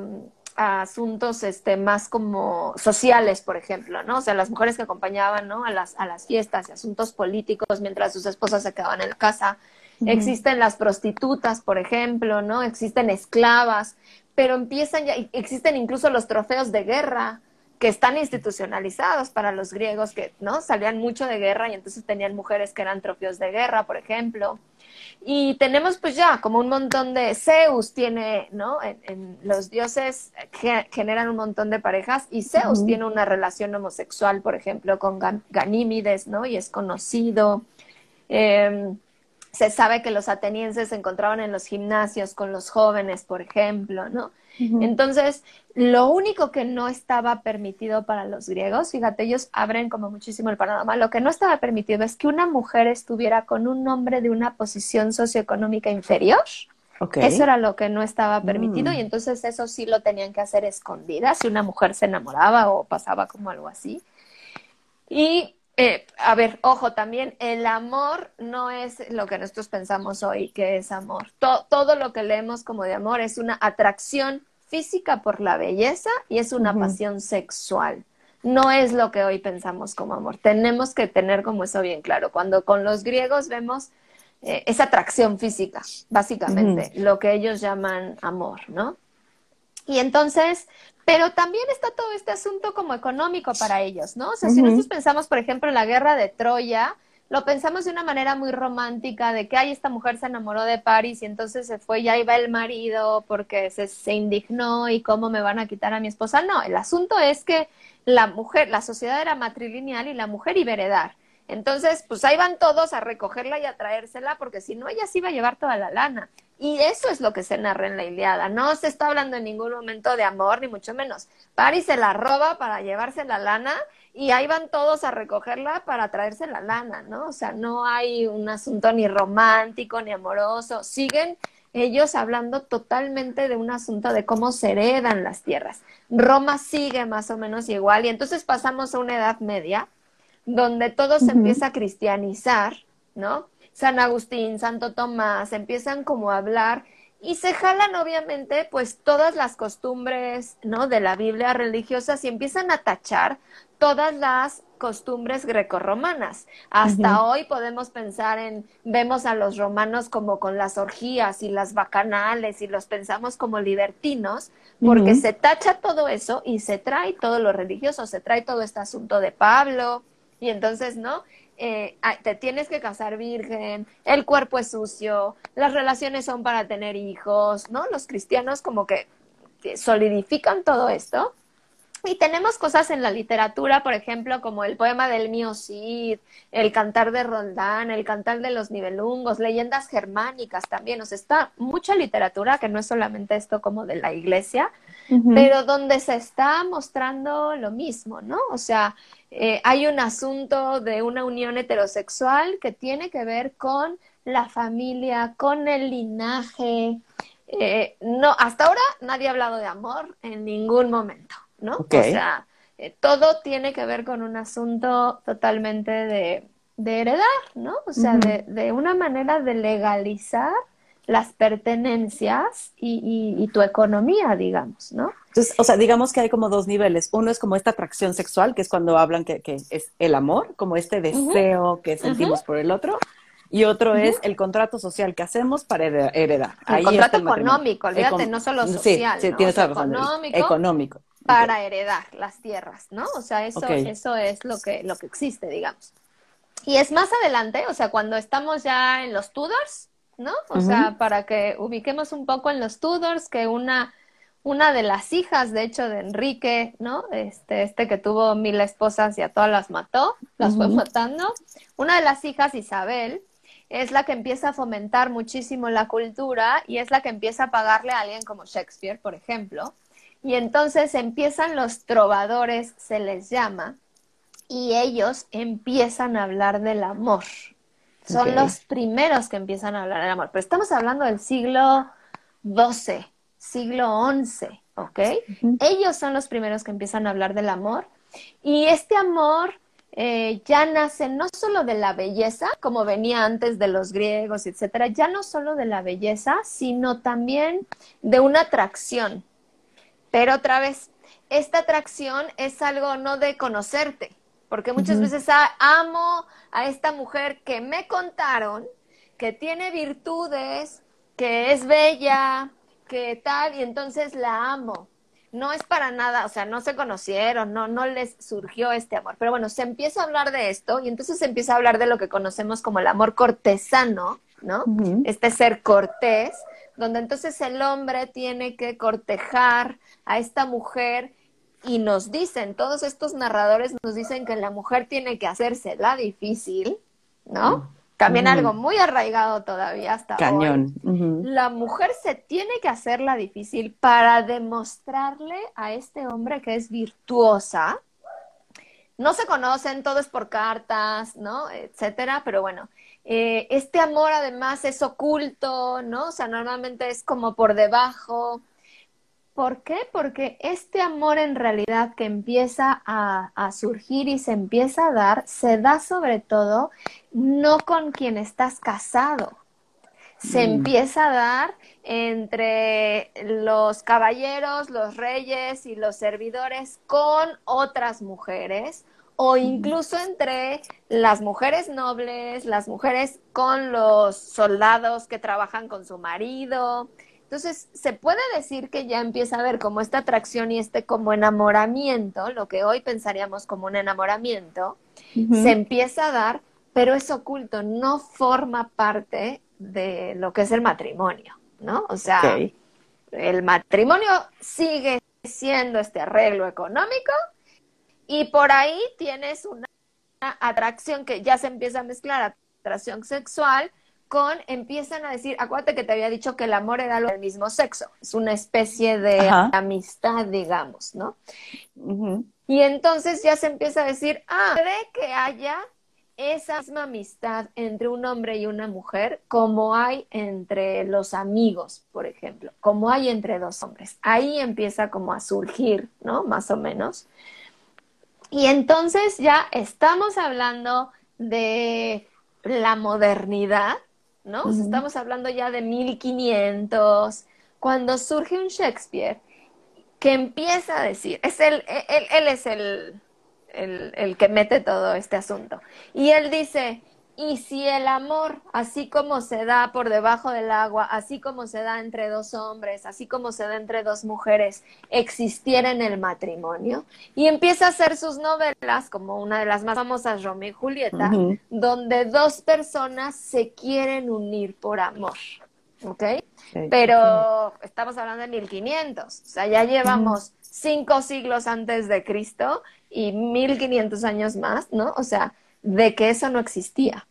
asuntos este, más como sociales, por ejemplo, ¿no? O sea, las mujeres que acompañaban, ¿no? A las, a las fiestas y asuntos políticos mientras sus esposas se quedaban en la casa. Existen las prostitutas, por ejemplo, ¿no? Existen esclavas, pero empiezan ya, existen incluso los trofeos de guerra que están institucionalizados para los griegos que no salían mucho de guerra y entonces tenían mujeres que eran trofeos de guerra, por ejemplo. Y tenemos pues ya como un montón de Zeus tiene, ¿no? En, los dioses generan un montón de parejas y Zeus tiene una relación homosexual, por ejemplo, con Ganímides, ¿no? Y es conocido. Em, se sabe que los atenienses se encontraban en los gimnasios con los jóvenes, por ejemplo, ¿no? Entonces, lo único que no estaba permitido para los griegos, fíjate, ellos abren como muchísimo el panorama, lo que no estaba permitido es que una mujer estuviera con un hombre de una posición socioeconómica inferior. Eso era lo que no estaba permitido mm. y entonces eso sí lo tenían que hacer escondida si una mujer se enamoraba o pasaba como algo así. Y eh, a ver, ojo, también el amor no es lo que nosotros pensamos hoy que es amor. todo lo que leemos como de amor es una atracción física por la belleza y es una pasión sexual. No es lo que hoy pensamos como amor. Tenemos que tener como eso bien claro. Cuando con los griegos vemos eh, esa atracción física, básicamente, lo que ellos llaman amor, ¿no? Y entonces, pero también está todo este asunto como económico para ellos, ¿no? O sea, si nosotros pensamos, por ejemplo, en la guerra de Troya, lo pensamos de una manera muy romántica, de que, ay, esta mujer se enamoró de Paris y entonces se fue, ya iba el marido porque se, se indignó y cómo me van a quitar a mi esposa. No, el asunto es que la mujer, la sociedad era matrilineal y la mujer iba a heredar. Entonces, pues ahí van todos a recogerla y a traérsela, porque si no, ella sí iba a llevar toda la lana. Y eso es lo que se narra en la Iliada. No se está hablando en ningún momento de amor, ni mucho menos. Paris se la roba para llevarse la lana y ahí van todos a recogerla para traerse la lana, ¿no? O sea, no hay un asunto ni romántico ni amoroso. Siguen ellos hablando totalmente de un asunto de cómo se heredan las tierras. Roma sigue más o menos igual y entonces pasamos a una edad media donde todo se empieza a cristianizar, ¿no? San Agustín, Santo Tomás, empiezan como a hablar y se jalan obviamente pues todas las costumbres, ¿no? De la Biblia religiosa y empiezan a tachar todas las costumbres grecorromanas. Hasta hoy podemos pensar en, vemos a los romanos como con las orgías y las bacanales y los pensamos como libertinos, porque se tacha todo eso y se trae todo lo religioso, se trae todo este asunto de Pablo, y entonces, ¿no? Eh, te tienes que casar virgen, el cuerpo es sucio, las relaciones son para tener hijos, ¿no? Los cristianos como que solidifican todo esto. Y tenemos cosas en la literatura, por ejemplo, como el poema del mío Cid, el cantar de Roldán, el cantar de los nivelungos, leyendas germánicas también. O sea, está mucha literatura que no es solamente esto como de la iglesia, pero donde se está mostrando lo mismo, ¿no? O sea, eh, hay un asunto de una unión heterosexual que tiene que ver con la familia, con el linaje. Eh, no, hasta ahora nadie ha hablado de amor en ningún momento, ¿no? O sea, eh, todo tiene que ver con un asunto totalmente de, heredar, ¿no? O sea, de, de una manera de legalizar las pertenencias y, tu economía, digamos, ¿no? Entonces, o sea, digamos que hay como dos niveles. Uno es como esta atracción sexual, que es cuando hablan que, es el amor, como este deseo que sentimos por el otro. Y otro es el contrato social que hacemos para heredar. El contrato económico, olvídate, no solo social. Sí, tienes razón. Económico, Para heredar las tierras, ¿no? O sea, eso, eso es lo que, lo que existe, digamos. Y es más adelante, o sea, cuando estamos ya en los Tudors, ¿no? O sea, para que ubiquemos un poco en los Tudors, que una, una de las hijas, de hecho, de Enrique, ¿no? Este, este que tuvo mil esposas y a todas las mató, las fue matando. Una de las hijas, Isabel, es la que empieza a fomentar muchísimo la cultura y es la que empieza a pagarle a alguien como Shakespeare, por ejemplo. Y entonces empiezan los trovadores, se les llama, y ellos empiezan a hablar del amor, son los primeros que empiezan a hablar del amor. Pero estamos hablando del siglo XII, siglo XI, ¿ok? Ellos son los primeros que empiezan a hablar del amor. Y este amor eh, ya nace no solo de la belleza, como venía antes de los griegos, etcétera, ya no solo de la belleza, sino también de una atracción. Pero otra vez, esta atracción es algo no de conocerte, porque muchas veces amo a esta mujer que me contaron que tiene virtudes, que es bella, que tal, y entonces la amo. No es para nada, o sea, no se conocieron, no, no les surgió este amor. Pero bueno, se empieza a hablar de esto y entonces se empieza a hablar de lo que conocemos como el amor cortesano, ¿no? Este ser cortés, donde entonces el hombre tiene que cortejar a esta mujer y nos dicen, todos estos narradores nos dicen que la mujer tiene que hacerse la difícil, ¿no? También algo muy arraigado todavía hasta Cañón. hoy. La mujer se tiene que hacer la difícil para demostrarle a este hombre que es virtuosa. No se conocen, todo es por cartas, ¿no? Etcétera, pero bueno, eh, este amor además es oculto, ¿no? O sea, normalmente es como por debajo. ¿Por qué? Porque este amor en realidad que empieza a, a, surgir y se empieza a dar, se da sobre todo no con quien estás casado. Se mm. empieza a dar entre los caballeros, los reyes y los servidores con otras mujeres o incluso entre las mujeres nobles, las mujeres con los soldados que trabajan con su marido. Entonces, se puede decir que ya empieza a haber como esta atracción y este como enamoramiento, lo que hoy pensaríamos como un enamoramiento, se empieza a dar, pero es oculto, no forma parte de lo que es el matrimonio, ¿no? O sea, el matrimonio sigue siendo este arreglo económico, y por ahí tienes una atracción que ya se empieza a mezclar, atracción sexual, con empiezan a decir, acuérdate que te había dicho que el amor era lo del mismo sexo, es una especie de amistad, digamos, ¿no? Y entonces ya se empieza a decir, ah, puede que haya esa misma amistad entre un hombre y una mujer como hay entre los amigos, por ejemplo, como hay entre dos hombres. Ahí empieza como a surgir, ¿no? Más o menos. Y entonces ya estamos hablando de la modernidad, ¿no? estamos hablando ya de 1500, cuando surge un Shakespeare que empieza a decir, es el, él, él es el, el, el que mete todo este asunto. Y él dice, y si el amor, así como se da por debajo del agua, así como se da entre dos hombres, así como se da entre dos mujeres, existiera en el matrimonio, y empieza a hacer sus novelas, como una de las más famosas, Romeo y Julieta, donde dos personas se quieren unir por amor. ¿Ok? Pero estamos hablando de 1500, o sea, ya llevamos cinco siglos antes de Cristo y 1500 años más, ¿no? O sea, de que eso no existía.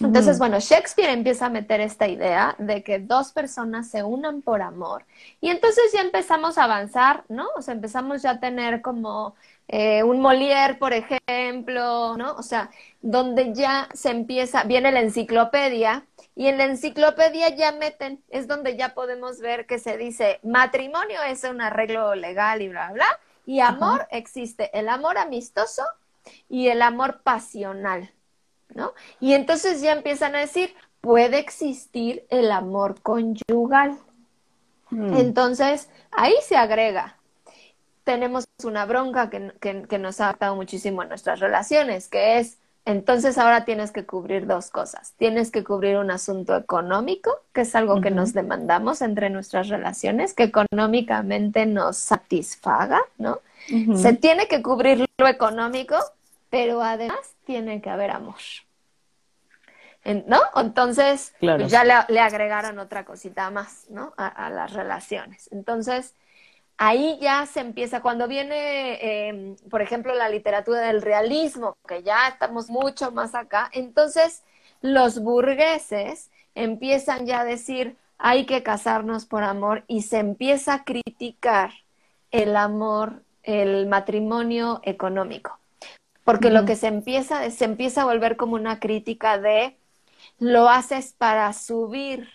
Entonces, bueno, Shakespeare empieza a meter esta idea de que dos personas se unan por amor. Y entonces ya empezamos a avanzar, ¿no? O sea, empezamos ya a tener como eh, un Molière, por ejemplo, ¿no? O sea, donde ya se empieza, viene la enciclopedia y en la enciclopedia ya meten, es donde ya podemos ver que se dice matrimonio es un arreglo legal y bla, bla, y amor existe, el amor amistoso y el amor pasional, ¿no? Y entonces ya empiezan a decir, puede existir el amor conyugal. Hmm. Entonces, ahí se agrega. Tenemos una bronca que, que, nos ha atado muchísimo en nuestras relaciones, que es, entonces ahora tienes que cubrir dos cosas. Tienes que cubrir un asunto económico, que es algo que nos demandamos entre nuestras relaciones, que económicamente nos satisfaga, ¿no? Se tiene que cubrir lo económico, pero además tiene que haber amor. ¿No? Entonces, pues ya le, agregaron otra cosita más, ¿no? A, las relaciones. Entonces, ahí ya se empieza, cuando viene, em, por ejemplo, la literatura del realismo, que ya estamos mucho más acá, entonces los burgueses empiezan ya a decir, hay que casarnos por amor y se empieza a criticar el amor el matrimonio económico. Porque lo que se empieza, se empieza a volver como una crítica de lo haces para subir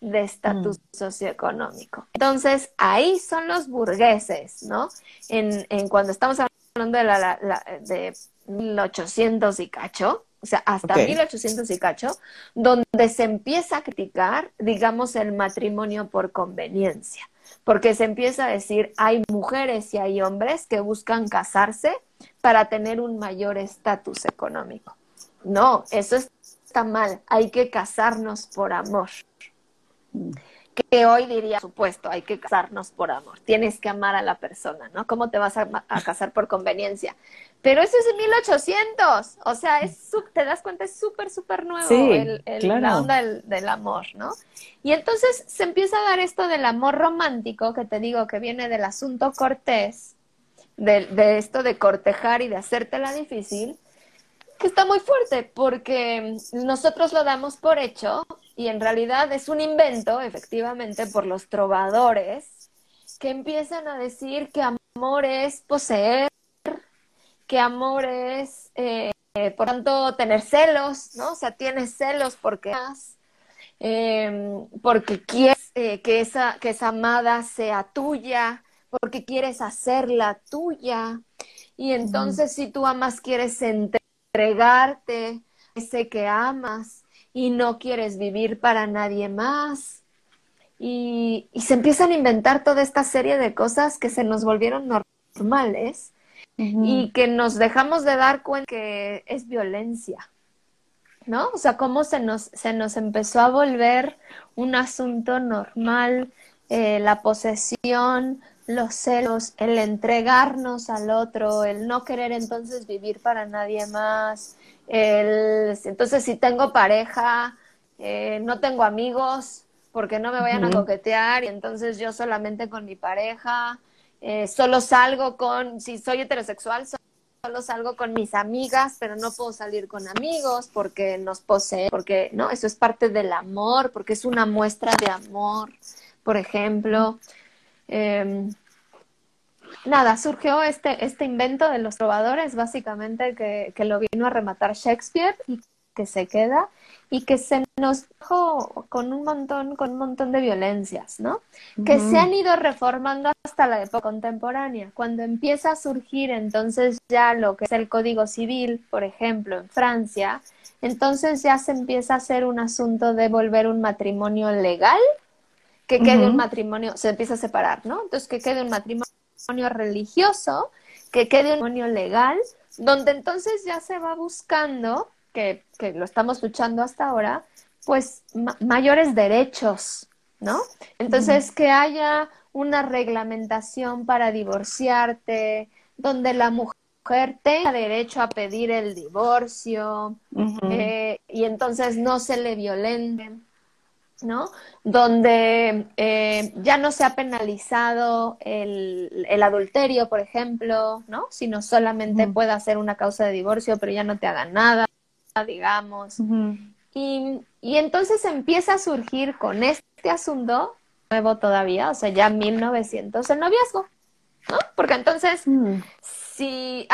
de estatus mm. socioeconómico. Entonces, ahí son los burgueses, ¿no? En, en cuando estamos hablando de, la, de 1800 y cacho, o sea, hasta 1800 y cacho, donde se empieza a criticar, digamos, el matrimonio por conveniencia porque se empieza a decir, hay mujeres y hay hombres que buscan casarse para tener un mayor estatus económico. No, eso está mal, hay que casarnos por amor. Que hoy diría, supuesto, hay que casarnos por amor, tienes que amar a la persona, ¿no? ¿Cómo te vas a, casar por conveniencia? Pero eso es de 1800, o sea, es, te das cuenta, es súper, súper nuevo el, la onda del, amor, ¿no? Y entonces se empieza a dar esto del amor romántico, que te digo que viene del asunto cortés, de, de esto de cortejar y de hacértela difícil, que está muy fuerte, porque nosotros lo damos por hecho y en realidad es un invento, efectivamente, por los trovadores que empiezan a decir que amor es poseer, que amor es, eh, por tanto, tener celos, ¿no? O sea, tienes celos porque eh, porque quieres eh, que, esa, que esa amada sea tuya, porque quieres hacerla tuya. Y entonces, si tú amas, quieres entregarte ese que amas y no quieres vivir para nadie más. Y, se empiezan a inventar toda esta serie de cosas que se nos volvieron normales y que nos dejamos de dar cuenta que es violencia. ¿No? O sea, cómo se nos, se nos empezó a volver un asunto normal, eh, la posesión, los celos, el entregarnos al otro, el no querer entonces vivir para nadie más, el, entonces si tengo pareja, eh, no tengo amigos porque no me vayan a coquetear y entonces yo solamente con mi pareja, eh, solo salgo con, si soy heterosexual, solo salgo con mis amigas, pero no puedo salir con amigos porque nos poseen, porque no, eso es parte del amor, porque es una muestra de amor, por ejemplo. Eh, nada, surgió este, este invento de los trovadores, básicamente que, que lo vino a rematar Shakespeare y que se queda y que se nos dejó con un montón, con un montón de violencias, ¿no? Que se han ido reformando hasta la época contemporánea. Cuando empieza a surgir entonces ya lo que es el Código Civil, por ejemplo, en Francia, entonces ya se empieza a hacer un asunto de volver un matrimonio legal, que quede un matrimonio, se empieza a separar, ¿no? Entonces que quede un matrimonio religioso, que quede un matrimonio legal, donde entonces ya se va buscando, que, que lo estamos luchando hasta ahora, pues mayores derechos, ¿no? Entonces, que haya una reglamentación para divorciarte, donde la mujer tenga derecho a pedir el divorcio eh, y entonces no se le violente. ¿No? Donde eh, ya no se ha penalizado el, el, adulterio, por ejemplo, ¿no? Sino solamente pueda ser una causa de divorcio, pero ya no te hagan nada, digamos. y, y, entonces empieza a surgir con este asunto nuevo todavía, o sea, ya 1900, el noviazgo, ¿no? Porque entonces, mm. si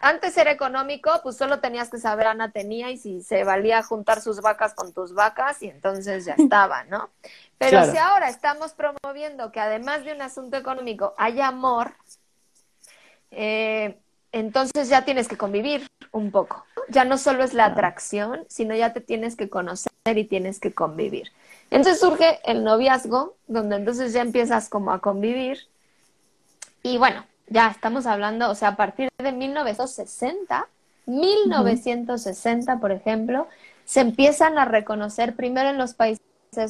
antes era económico, pues solo tenías que saber Ana tenía y si se valía juntar sus vacas con tus vacas y entonces ya estaba, ¿no? Pero si ahora estamos promoviendo que además de un asunto económico haya amor, eh, entonces ya tienes que convivir un poco. Ya no solo es la atracción, sino ya te tienes que conocer y tienes que convivir. Entonces surge el noviazgo, donde entonces ya empiezas como a convivir. Y bueno, ya estamos hablando, o sea, a partir de 1960, 1960, por ejemplo, se empiezan a reconocer primero en los países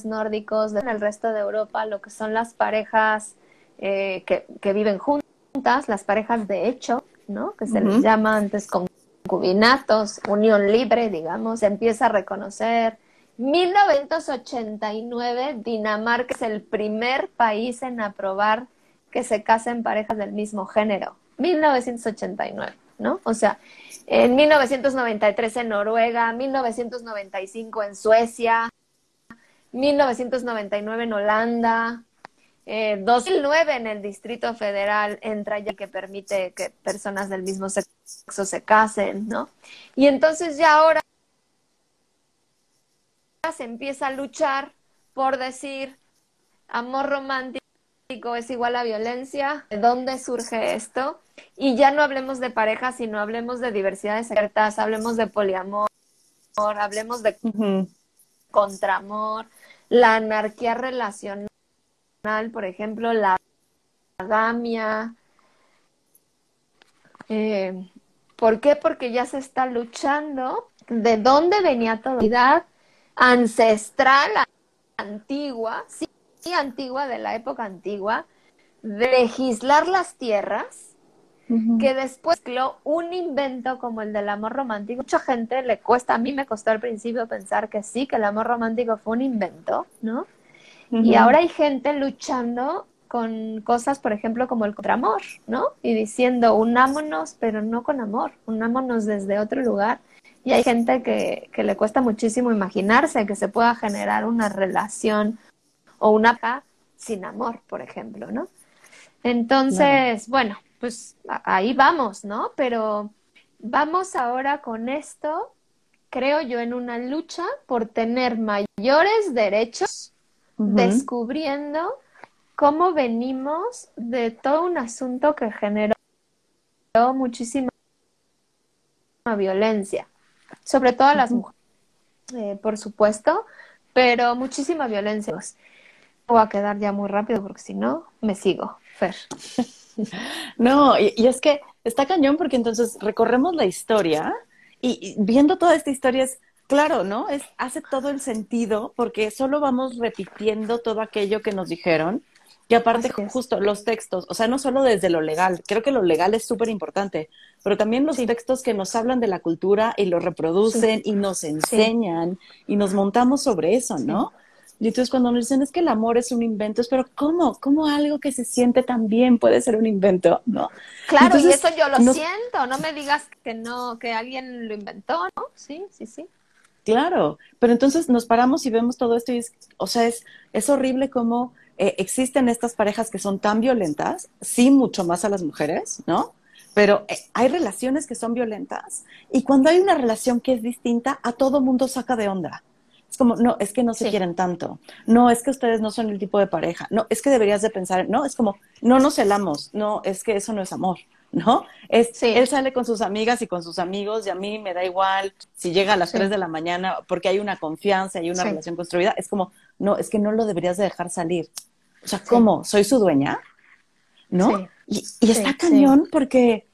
nórdicos, en el resto de Europa, lo que son las parejas eh, que, que, viven juntas, las parejas de hecho, ¿no? Que se les llama antes concubinatos, unión libre, digamos, se empieza a reconocer. 1989, Dinamarca es el primer país en aprobar que se casen parejas del mismo género. 1989, ¿no? O sea, en 1993 en Noruega, 1995 en Suecia, 1999 en Holanda, eh, 2009 en el Distrito Federal entra ya que permite que personas del mismo sexo se casen, ¿no? Y entonces ya ahora se empieza a luchar por decir amor romántico es igual a violencia, ¿de dónde surge esto? Y ya no hablemos de pareja, sino hablemos de diversidades secretas, hablemos de poliamor, hablemos de contramor, la anarquía relacional, por ejemplo, la agamia. Eh, ¿Por qué? Porque ya se está luchando de dónde venía toda la ancestral, antigua, antigua, de la época antigua, de legislar las tierras, que después un invento como el del amor romántico. Mucha gente le cuesta, a mí me costó al principio pensar que sí, que el amor romántico fue un invento, ¿no? Y ahora hay gente luchando con cosas, por ejemplo, como el contramor, ¿no? Y diciendo, unámonos, pero no con amor, unámonos desde otro lugar. Y hay gente que, que le cuesta muchísimo imaginarse que se pueda generar una relación o una paz sin amor, por ejemplo, ¿no? Entonces, bueno, pues ahí vamos, ¿no? Pero vamos ahora con esto, creo yo, en una lucha por tener mayores derechos, descubriendo cómo venimos de todo un asunto que generó muchísima violencia, sobre todo a las mujeres, eh, por supuesto, pero muchísima violencia. Voy a quedar ya muy rápido porque si no, me sigo, Fer. No, y, es que está cañón porque entonces recorremos la historia y, viendo toda esta historia es claro, ¿no? Es, hace todo el sentido porque solo vamos repitiendo todo aquello que nos dijeron. Y aparte, justo los textos, o sea, no solo desde lo legal, creo que lo legal es súper importante, pero también los textos que nos hablan de la cultura y lo reproducen y nos enseñan y nos montamos sobre eso, ¿no? Y entonces cuando nos dicen es que el amor es un invento, es pero ¿cómo? ¿Cómo algo que se siente tan bien puede ser un invento? ¿No? Claro, y eso yo lo siento, no me digas que no, que alguien lo inventó, ¿no? Sí, sí, sí. Claro, pero entonces nos paramos y vemos todo esto y es, o sea, es, es horrible cómo eh, existen estas parejas que son tan violentas, sí, mucho más a las mujeres, ¿no? Pero eh, hay relaciones que son violentas y cuando hay una relación que es distinta, a todo mundo saca de onda. Es como, no, es que no se quieren tanto. No, es que ustedes no son el tipo de pareja. No, es que deberías de pensar, no, es como, no nos celamos. No, es que eso no es amor. ¿No? Es, Él sale con sus amigas y con sus amigos y a mí me da igual si llega a las 3 de la mañana porque hay una confianza y una relación construida. Es como, no, es que no lo deberías de dejar salir. O sea, ¿cómo? ¿Soy su dueña? ¿No? Y, y está cañón porque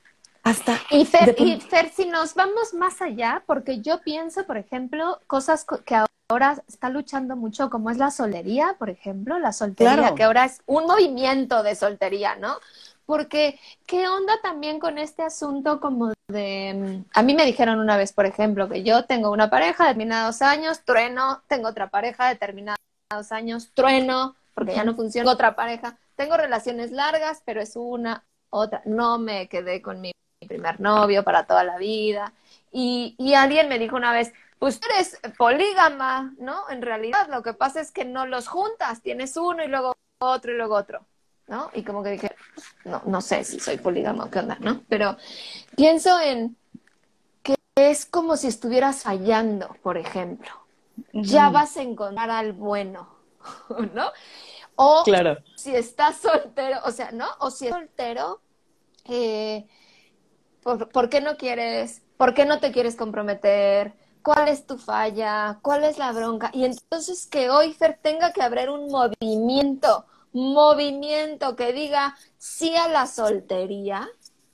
hasta... Y Fer, y Fer, si nos vamos más allá, porque yo pienso, por ejemplo, cosas que ahora está luchando mucho, como es la solería, por ejemplo, la soltería, que ahora es un movimiento de soltería, ¿no? Porque, ¿qué onda también con este asunto como de... A mí me dijeron una vez, por ejemplo, que yo tengo una pareja de determinados años, trueno, tengo otra pareja de determinados años, trueno, porque ya no funciona otra pareja, tengo relaciones largas, pero es una, otra, no me quedé con mi primer novio para toda la vida. Y, y alguien me dijo una vez, pues tú eres polígama, ¿no? En realidad lo que pasa es que no los juntas, tienes uno y luego otro y luego otro, ¿no? Y como que dije, no, no sé si soy polígama o qué onda, ¿no? Pero pienso en que es como si estuvieras fallando, por ejemplo. Ya vas a encontrar al bueno, ¿no? O claro. si estás soltero, o sea, ¿no? O si es soltero, eh, ¿por, ¿por qué no quieres? ¿Por qué no te quieres comprometer? Cuál es tu falla, cuál es la bronca. Y entonces que hoy Fer tenga que haber un movimiento, movimiento que diga sí a la soltería,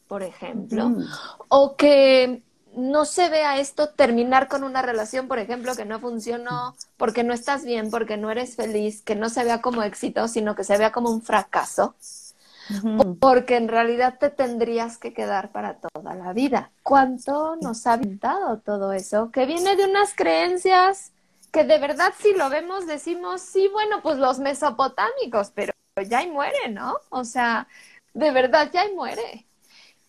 por ejemplo, mm. o que no se vea esto terminar con una relación, por ejemplo, que no funcionó porque no estás bien, porque no eres feliz, que no se vea como éxito, sino que se vea como un fracaso porque en realidad te tendrías que quedar para toda la vida. ¿Cuánto nos ha pintado todo eso? Que viene de unas creencias que de verdad si lo vemos decimos, sí, bueno, pues los mesopotámicos, pero ya y muere, ¿no? O sea, de verdad ya y muere.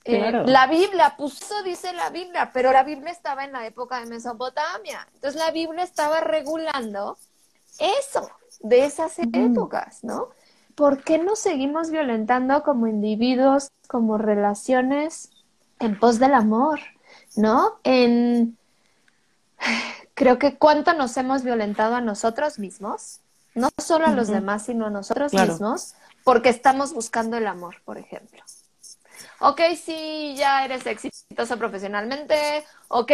Eh, la Biblia, puso, dice la Biblia, pero la Biblia estaba en la época de Mesopotamia. Entonces la Biblia estaba regulando eso, de esas épocas, ¿no? ¿Por qué nos seguimos violentando como individuos, como relaciones en pos del amor? ¿No? En creo que cuánto nos hemos violentado a nosotros mismos, no solo a los demás, sino a nosotros mismos, porque estamos buscando el amor, por ejemplo. Ok, sí, ya eres exitoso profesionalmente, ok,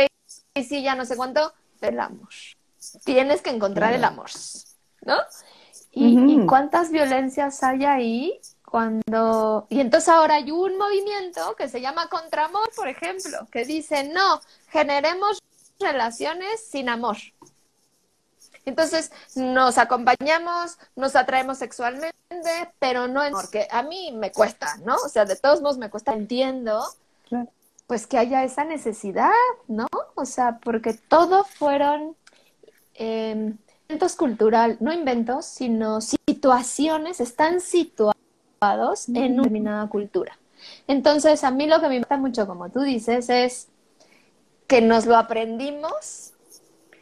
sí, ya no sé cuánto, el amor. Tienes que encontrar el amor, ¿no? ¿Y, cuántas violencias hay ahí cuando... Y entonces ahora hay un movimiento que se llama Contramor, por ejemplo, que dice, no, generemos relaciones sin amor. Entonces, nos acompañamos, nos atraemos sexualmente, pero no es porque a mí me cuesta, ¿no? O sea, de todos modos me cuesta, entiendo, pues que haya esa necesidad, ¿no? O sea, porque todo fueron eh, inventos cultural, no inventos, sino situaciones, están situados en una determinada cultura. Entonces, a mí lo que me gusta mucho, como tú dices, es que nos lo aprendimos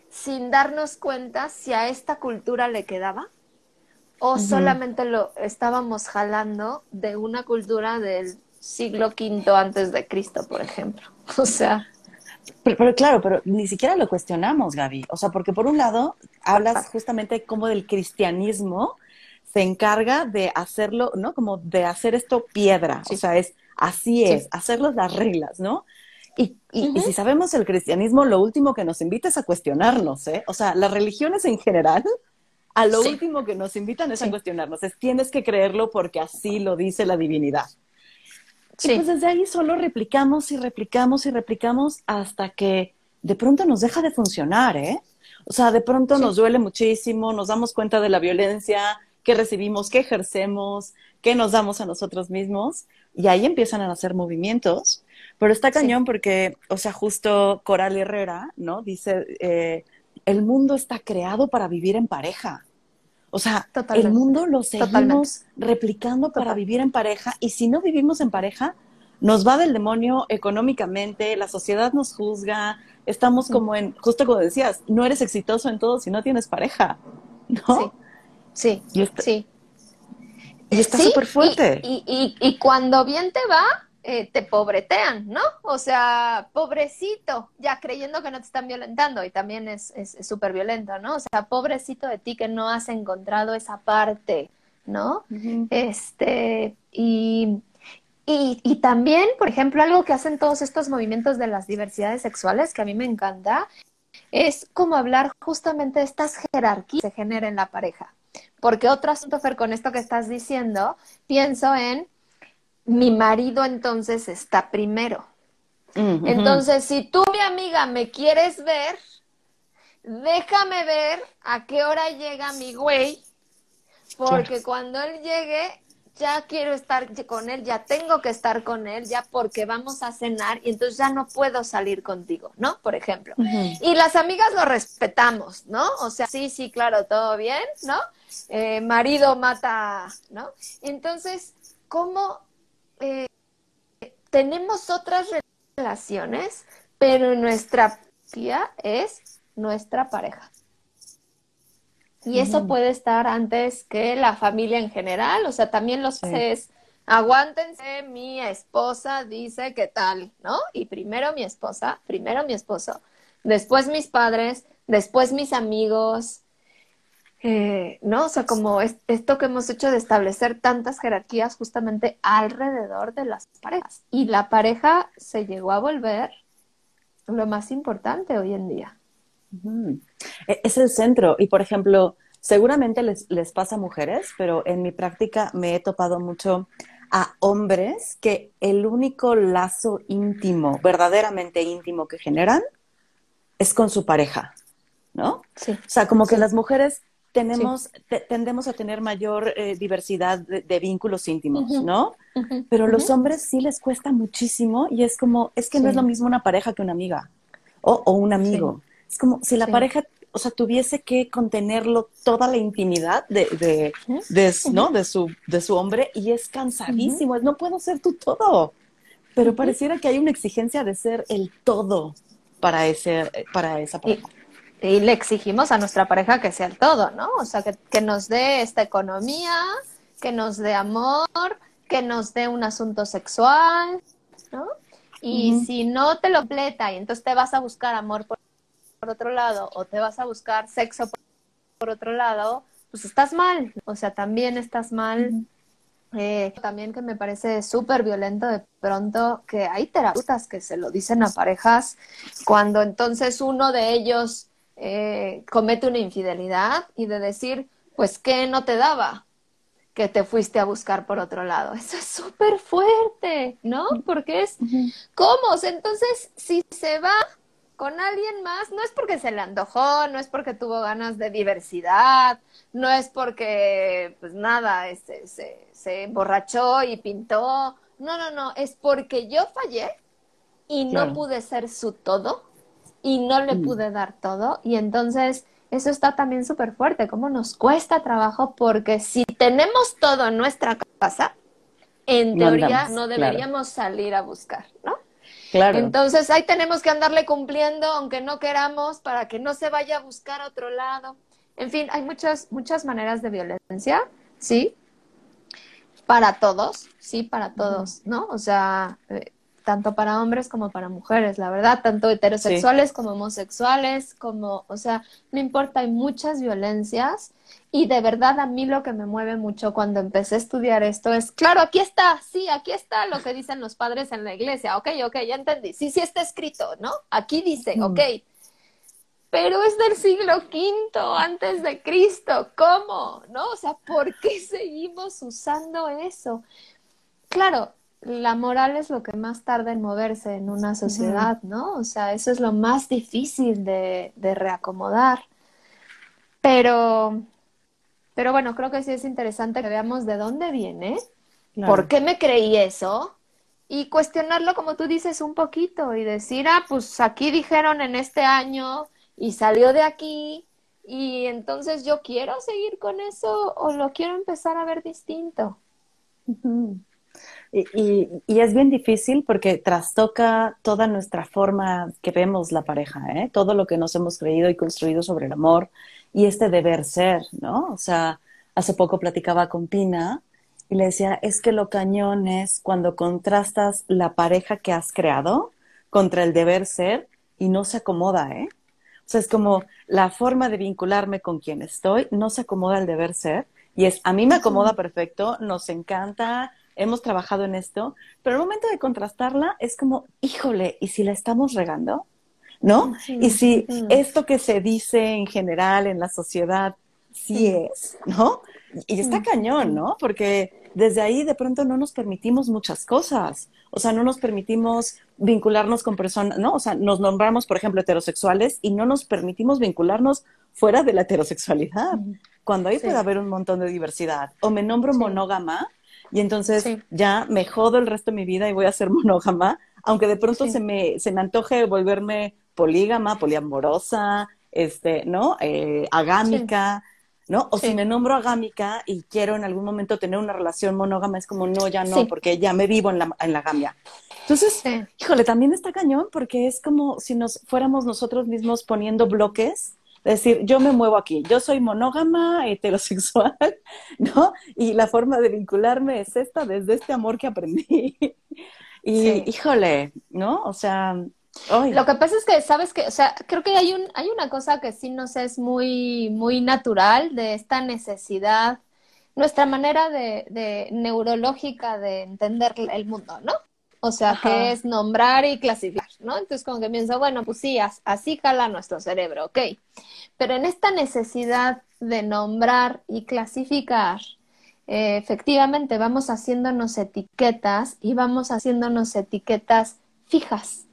sin darnos cuenta si a esta cultura le quedaba o solamente lo estábamos jalando de una cultura del siglo V antes de Cristo, por ejemplo. O sea. Pero, claro, pero ni siquiera lo cuestionamos, Gaby. O sea, porque por un lado hablas justamente como del cristianismo se encarga de hacerlo, ¿no? Como de hacer esto piedra. O sea, es así es, hacerlos las reglas, ¿no? Y, y, si sabemos el cristianismo, lo último que nos invita es a cuestionarnos, ¿eh? O sea, las religiones en general, a lo último que nos invitan es a cuestionarnos. Es tienes que creerlo porque así lo dice la divinidad. Y pues desde ahí solo replicamos y replicamos y replicamos hasta que de pronto nos deja de funcionar, ¿eh? O sea, de pronto nos duele muchísimo, nos damos cuenta de la violencia que recibimos, que ejercemos, que nos damos a nosotros mismos, y ahí empiezan a nacer movimientos pero está cañón porque, o sea, justo Coral Herrera, ¿no? Dice, eh, el mundo está creado para vivir en pareja. O sea, el mundo lo seguimos replicando para vivir en pareja y si no vivimos en pareja, nos va del demonio económicamente, la sociedad nos juzga, estamos como en, justo como decías, no eres exitoso en todo si no tienes pareja, ¿no? Sí, sí, sí. Y está súper fuerte. y, y, y cuando bien te va, eh, te pobretean, ¿no? O sea, pobrecito, ya creyendo que no te están violentando y también es súper violento, ¿no? O sea, pobrecito de ti que no has encontrado esa parte, ¿no? Este, y, y, y, también, por ejemplo, algo que hacen todos estos movimientos de las diversidades sexuales, que a mí me encanta, es como hablar justamente de estas jerarquías que se generan en la pareja. Porque otro asunto, Fer, con esto que estás diciendo, pienso en mi marido entonces está primero. Entonces, si tú, mi amiga, me quieres ver, déjame ver a qué hora llega mi güey, porque cuando él llegue, ya quiero estar con él, ya tengo que estar con él, ya porque vamos a cenar y entonces ya no puedo salir contigo, ¿no? Por ejemplo. Y las amigas lo respetamos, ¿no? O sea, sí, sí, claro, todo bien, ¿no? Eh, marido mata, ¿no? Entonces, ¿cómo eh, tenemos otras relaciones, pero nuestra tía es nuestra pareja. Y eso puede estar antes que la familia en general, o sea, también los es, aguántense, mi esposa dice que tal, ¿no? Y primero mi esposa, primero mi esposo, después mis padres, después mis amigos, eh, ¿no? O sea, como esto que hemos hecho de establecer tantas jerarquías justamente alrededor de las parejas. Y la pareja se llegó a volver lo más importante hoy en día. E, es el centro. Y, por ejemplo, seguramente les, les pasa a mujeres, pero en mi práctica me he topado mucho a hombres que el único lazo íntimo, verdaderamente íntimo que generan es con su pareja, ¿no? Sí. O sea, como que las mujeres tenemos, tendemos a tener mayor eh, diversidad de, vínculos íntimos, ¿no? Pero los hombres sí les cuesta muchísimo y es como, es que no es lo mismo una pareja que una amiga o, o un amigo. Es como si la pareja, o sea, tuviese que contenerlo toda la intimidad de, de, de ¿no? de, su, de su hombre y es cansadísimo, es, no puedo ser tú todo. Pero pareciera que hay una exigencia de ser el todo para, ese, para esa pareja y le exigimos a nuestra pareja que sea el todo, ¿no? O sea, que, nos dé esta economía, que nos dé amor, que nos dé un asunto sexual, ¿no? Y si no te lo completa y entonces te vas a buscar amor por, otro lado o te vas a buscar sexo por, otro lado, pues estás mal, o sea, también estás mal. Eh, también que me parece súper violento de pronto que hay terapeutas que se lo dicen a parejas cuando entonces uno de ellos eh, comete una infidelidad y de decir, pues, ¿qué no te daba? que te fuiste a buscar por otro lado. Eso es súper fuerte, ¿no? Porque es, ¿cómo? Entonces, si se va con alguien más, no es porque se le antojó, no es porque tuvo ganas de diversidad, no es porque, pues nada, este, se, se emborrachó y pintó, no, no, no, es porque yo fallé y no pude ser su todo y no le mm. pude dar todo y entonces eso está también súper fuerte, cómo nos cuesta trabajo porque si tenemos todo en nuestra casa, en teoría no deberíamos salir a buscar, ¿no? Claro. Entonces ahí tenemos que andarle cumpliendo, aunque no queramos, para que no se vaya a buscar a otro lado. En fin, hay muchas, muchas maneras de violencia, ¿sí? Para todos, sí, para todos, ¿no? O sea, eh, tanto para hombres como para mujeres, la verdad, tanto heterosexuales como homosexuales, como, o sea, no importa, hay muchas violencias y de verdad a mí lo que me mueve mucho cuando empecé a estudiar esto es, claro, aquí está, sí, aquí está lo que dicen los padres en la iglesia, ok, ok, ya entendí, sí, sí está escrito, ¿no? Aquí dice, ok, pero es del siglo V antes de Cristo, ¿cómo? ¿No? O sea, ¿por qué seguimos usando eso? Claro, la moral es lo que más tarda en moverse en una sociedad, ¿no? O sea, eso es lo más difícil de, de reacomodar. Pero, pero bueno, creo que sí es interesante que veamos de dónde viene, por qué me creí eso y cuestionarlo, como tú dices, un poquito y decir, ah, pues aquí dijeron en este año y salió de aquí y entonces yo quiero seguir con eso o lo quiero empezar a ver distinto. Y, es bien difícil porque trastoca toda nuestra forma que vemos la pareja, ¿eh? todo lo que nos hemos creído y construido sobre el amor y este deber ser, ¿no? O sea, hace poco platicaba con Pina y le decía, es que lo cañón es cuando contrastas la pareja que has creado contra el deber ser y no se acomoda, ¿eh? O sea, es como la forma de vincularme con quien estoy no se acomoda al deber ser y es, a mí me acomoda perfecto, nos encanta, hemos trabajado en esto, pero el momento de contrastarla es como, híjole, ¿y si la estamos regando? ¿No? Y si esto que se dice en general en la sociedad sí es, ¿no? Y está cañón, ¿no? Porque desde ahí de pronto no nos permitimos muchas cosas. O sea, no nos permitimos vincularnos con personas, ¿no? O sea, nos nombramos, por ejemplo, heterosexuales y no nos permitimos vincularnos fuera de la heterosexualidad, cuando ahí puede haber un montón de diversidad. O me nombro monógama y entonces ya me jodo el resto de mi vida y voy a ser monógama, aunque de pronto se, me, se me antoje volverme polígama, poliamorosa, este, ¿no? Eh, agámica, ¿no? O si me nombro agámica y quiero en algún momento tener una relación monógama, es como, no, ya no, porque ya me vivo en la, en la agamia. Entonces, híjole, también está cañón porque es como si nos fuéramos nosotros mismos poniendo bloques es decir, yo me muevo aquí, yo soy monógama, heterosexual, ¿no? Y la forma de vincularme es esta, desde este amor que aprendí. Y híjole, ¿no? O sea, Lo que pasa es que, ¿sabes que O sea, creo que hay, un, hay una cosa que sí nos es muy, muy natural de esta necesidad, nuestra manera de, de neurológica de entender el mundo, ¿no? O sea, que es nombrar y clasificar, ¿no? Entonces, como que pienso, bueno, pues sí, así jala nuestro cerebro, ok. Pero en esta necesidad de nombrar y clasificar, eh, efectivamente vamos haciéndonos etiquetas y vamos haciéndonos etiquetas fijas.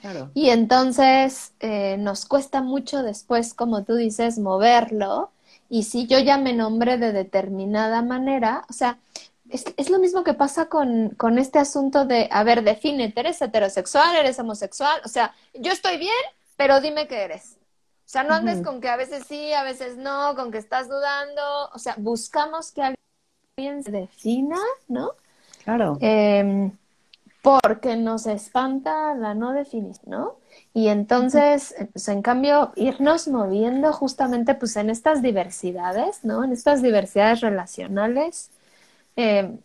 Claro. Y entonces eh, nos cuesta mucho después, como tú dices, moverlo. Y si yo ya me nombré de determinada manera, o sea, es, lo mismo que pasa con, con, este asunto de, a ver, define, ¿eres heterosexual, eres homosexual? O sea, yo estoy bien, pero dime qué eres. O sea, no andes con que a veces sí, a veces no, con que estás dudando. O sea, buscamos que alguien se defina, ¿no? Claro. Em, porque nos espanta la no definición, ¿no? Y entonces, pues en cambio, irnos moviendo justamente pues en estas diversidades, ¿no? En estas diversidades relacionales, eh,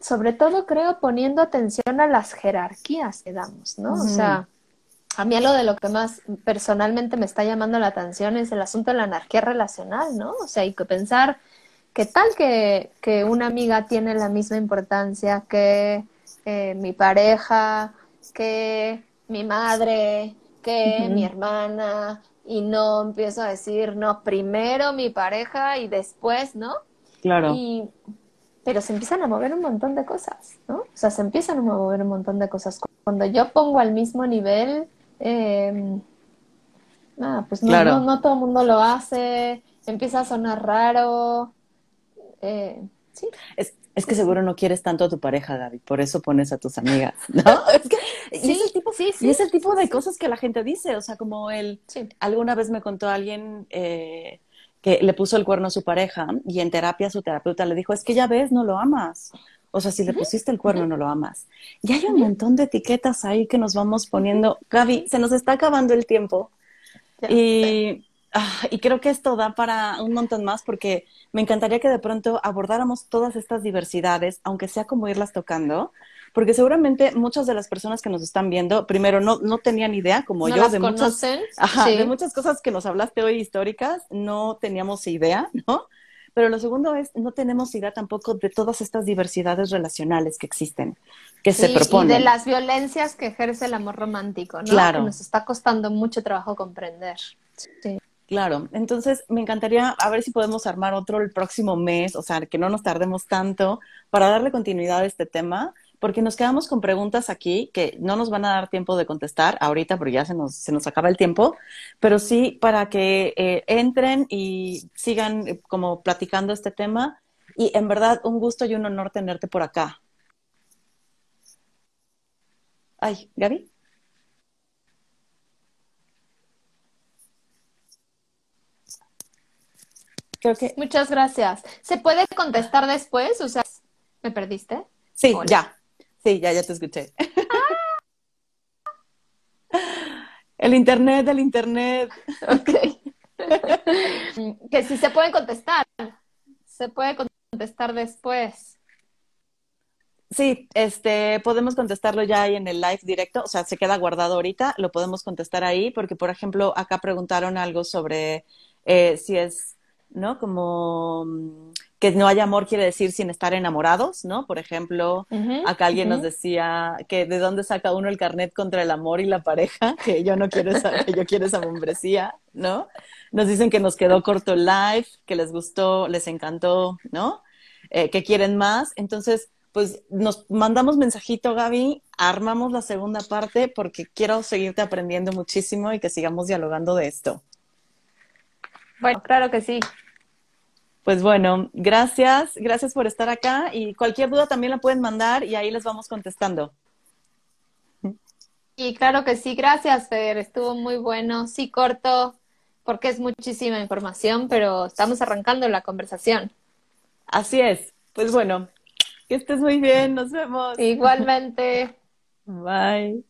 sobre todo creo poniendo atención a las jerarquías que damos, ¿no? O sea, a mí lo de lo que más personalmente me está llamando la atención es el asunto de la anarquía relacional, ¿no? O sea, hay que pensar que tal que, que una amiga tiene la misma importancia que eh, mi pareja, que mi madre, que mi hermana, y no empiezo a decir, no, primero mi pareja y después, ¿no? Claro. Y, pero se empiezan a mover un montón de cosas, ¿no? O sea, se empiezan a mover un montón de cosas. Cuando yo pongo al mismo nivel eh, Ah, pues no, no, no todo el mundo lo hace, empieza a sonar raro. Eh, sí. Es, es que seguro no quieres tanto a tu pareja, Gaby, por eso pones a tus amigas, ¿no? Es que, y es el tipo, sí, y es el tipo de cosas que la gente dice, o sea, como él, alguna vez me contó alguien eh, que le puso el cuerno a su pareja y en terapia su terapeuta le dijo, es que ya ves, no lo amas. O sea, si le pusiste el cuerno, no lo amas. Y hay un montón de etiquetas ahí que nos vamos poniendo. Gaby, se nos está acabando el tiempo. y Ah, y creo que esto da para un montón más porque me encantaría que de pronto abordáramos todas estas diversidades, aunque sea como irlas tocando, porque seguramente muchas de las personas que nos están viendo, primero, no, no tenían idea, como yo, de muchas, de muchas cosas que nos hablaste hoy históricas, no teníamos idea, ¿no? Pero lo segundo es, no tenemos idea tampoco de todas estas diversidades relacionales que existen, que se proponen. Y de las violencias que ejerce el amor romántico, ¿no? Claro. Que nos está costando mucho trabajo comprender. Sí. Claro, entonces me encantaría a ver si podemos armar otro el próximo mes, o sea, que no nos tardemos tanto para darle continuidad a este tema, porque nos quedamos con preguntas aquí que no nos van a dar tiempo de contestar ahorita, porque ya se nos, se nos acaba el tiempo, pero sí para que eh, entren y sigan eh, como platicando este tema. Y en verdad, un gusto y un honor tenerte por acá. Ay, Gaby. Muchas gracias. ¿Se puede contestar después? O sea, ¿me perdiste? Sí, ya. Sí, ya, ya te escuché. El internet, el internet. Ok. que si se pueden contestar. Se puede contestar después. Sí, este, podemos contestarlo ya ahí en el live directo, o sea, se queda guardado ahorita, lo podemos contestar ahí, porque por ejemplo, acá preguntaron algo sobre eh, si es ¿no? Como mm, que no haya amor quiere decir sin estar enamorados, ¿no? Por ejemplo, acá alguien nos decía que de dónde saca uno el carnet contra el amor y la pareja, que yo no quiero esa, que yo quiero esa membresía, ¿no? Nos dicen que nos quedó corto el live, que les gustó, les encantó, ¿no? Eh, que quieren más. Entonces, pues nos mandamos mensajito, Gaby, armamos la segunda parte porque quiero seguirte aprendiendo muchísimo y que sigamos dialogando de esto. Bueno, claro que sí. Pues bueno, gracias, gracias por estar acá y cualquier duda también la pueden mandar y ahí les vamos contestando. Y claro que sí, gracias Fer, estuvo muy bueno, sí corto porque es muchísima información, pero estamos arrancando la conversación. Así es, pues bueno, que estés muy bien, nos vemos. Igualmente. Bye.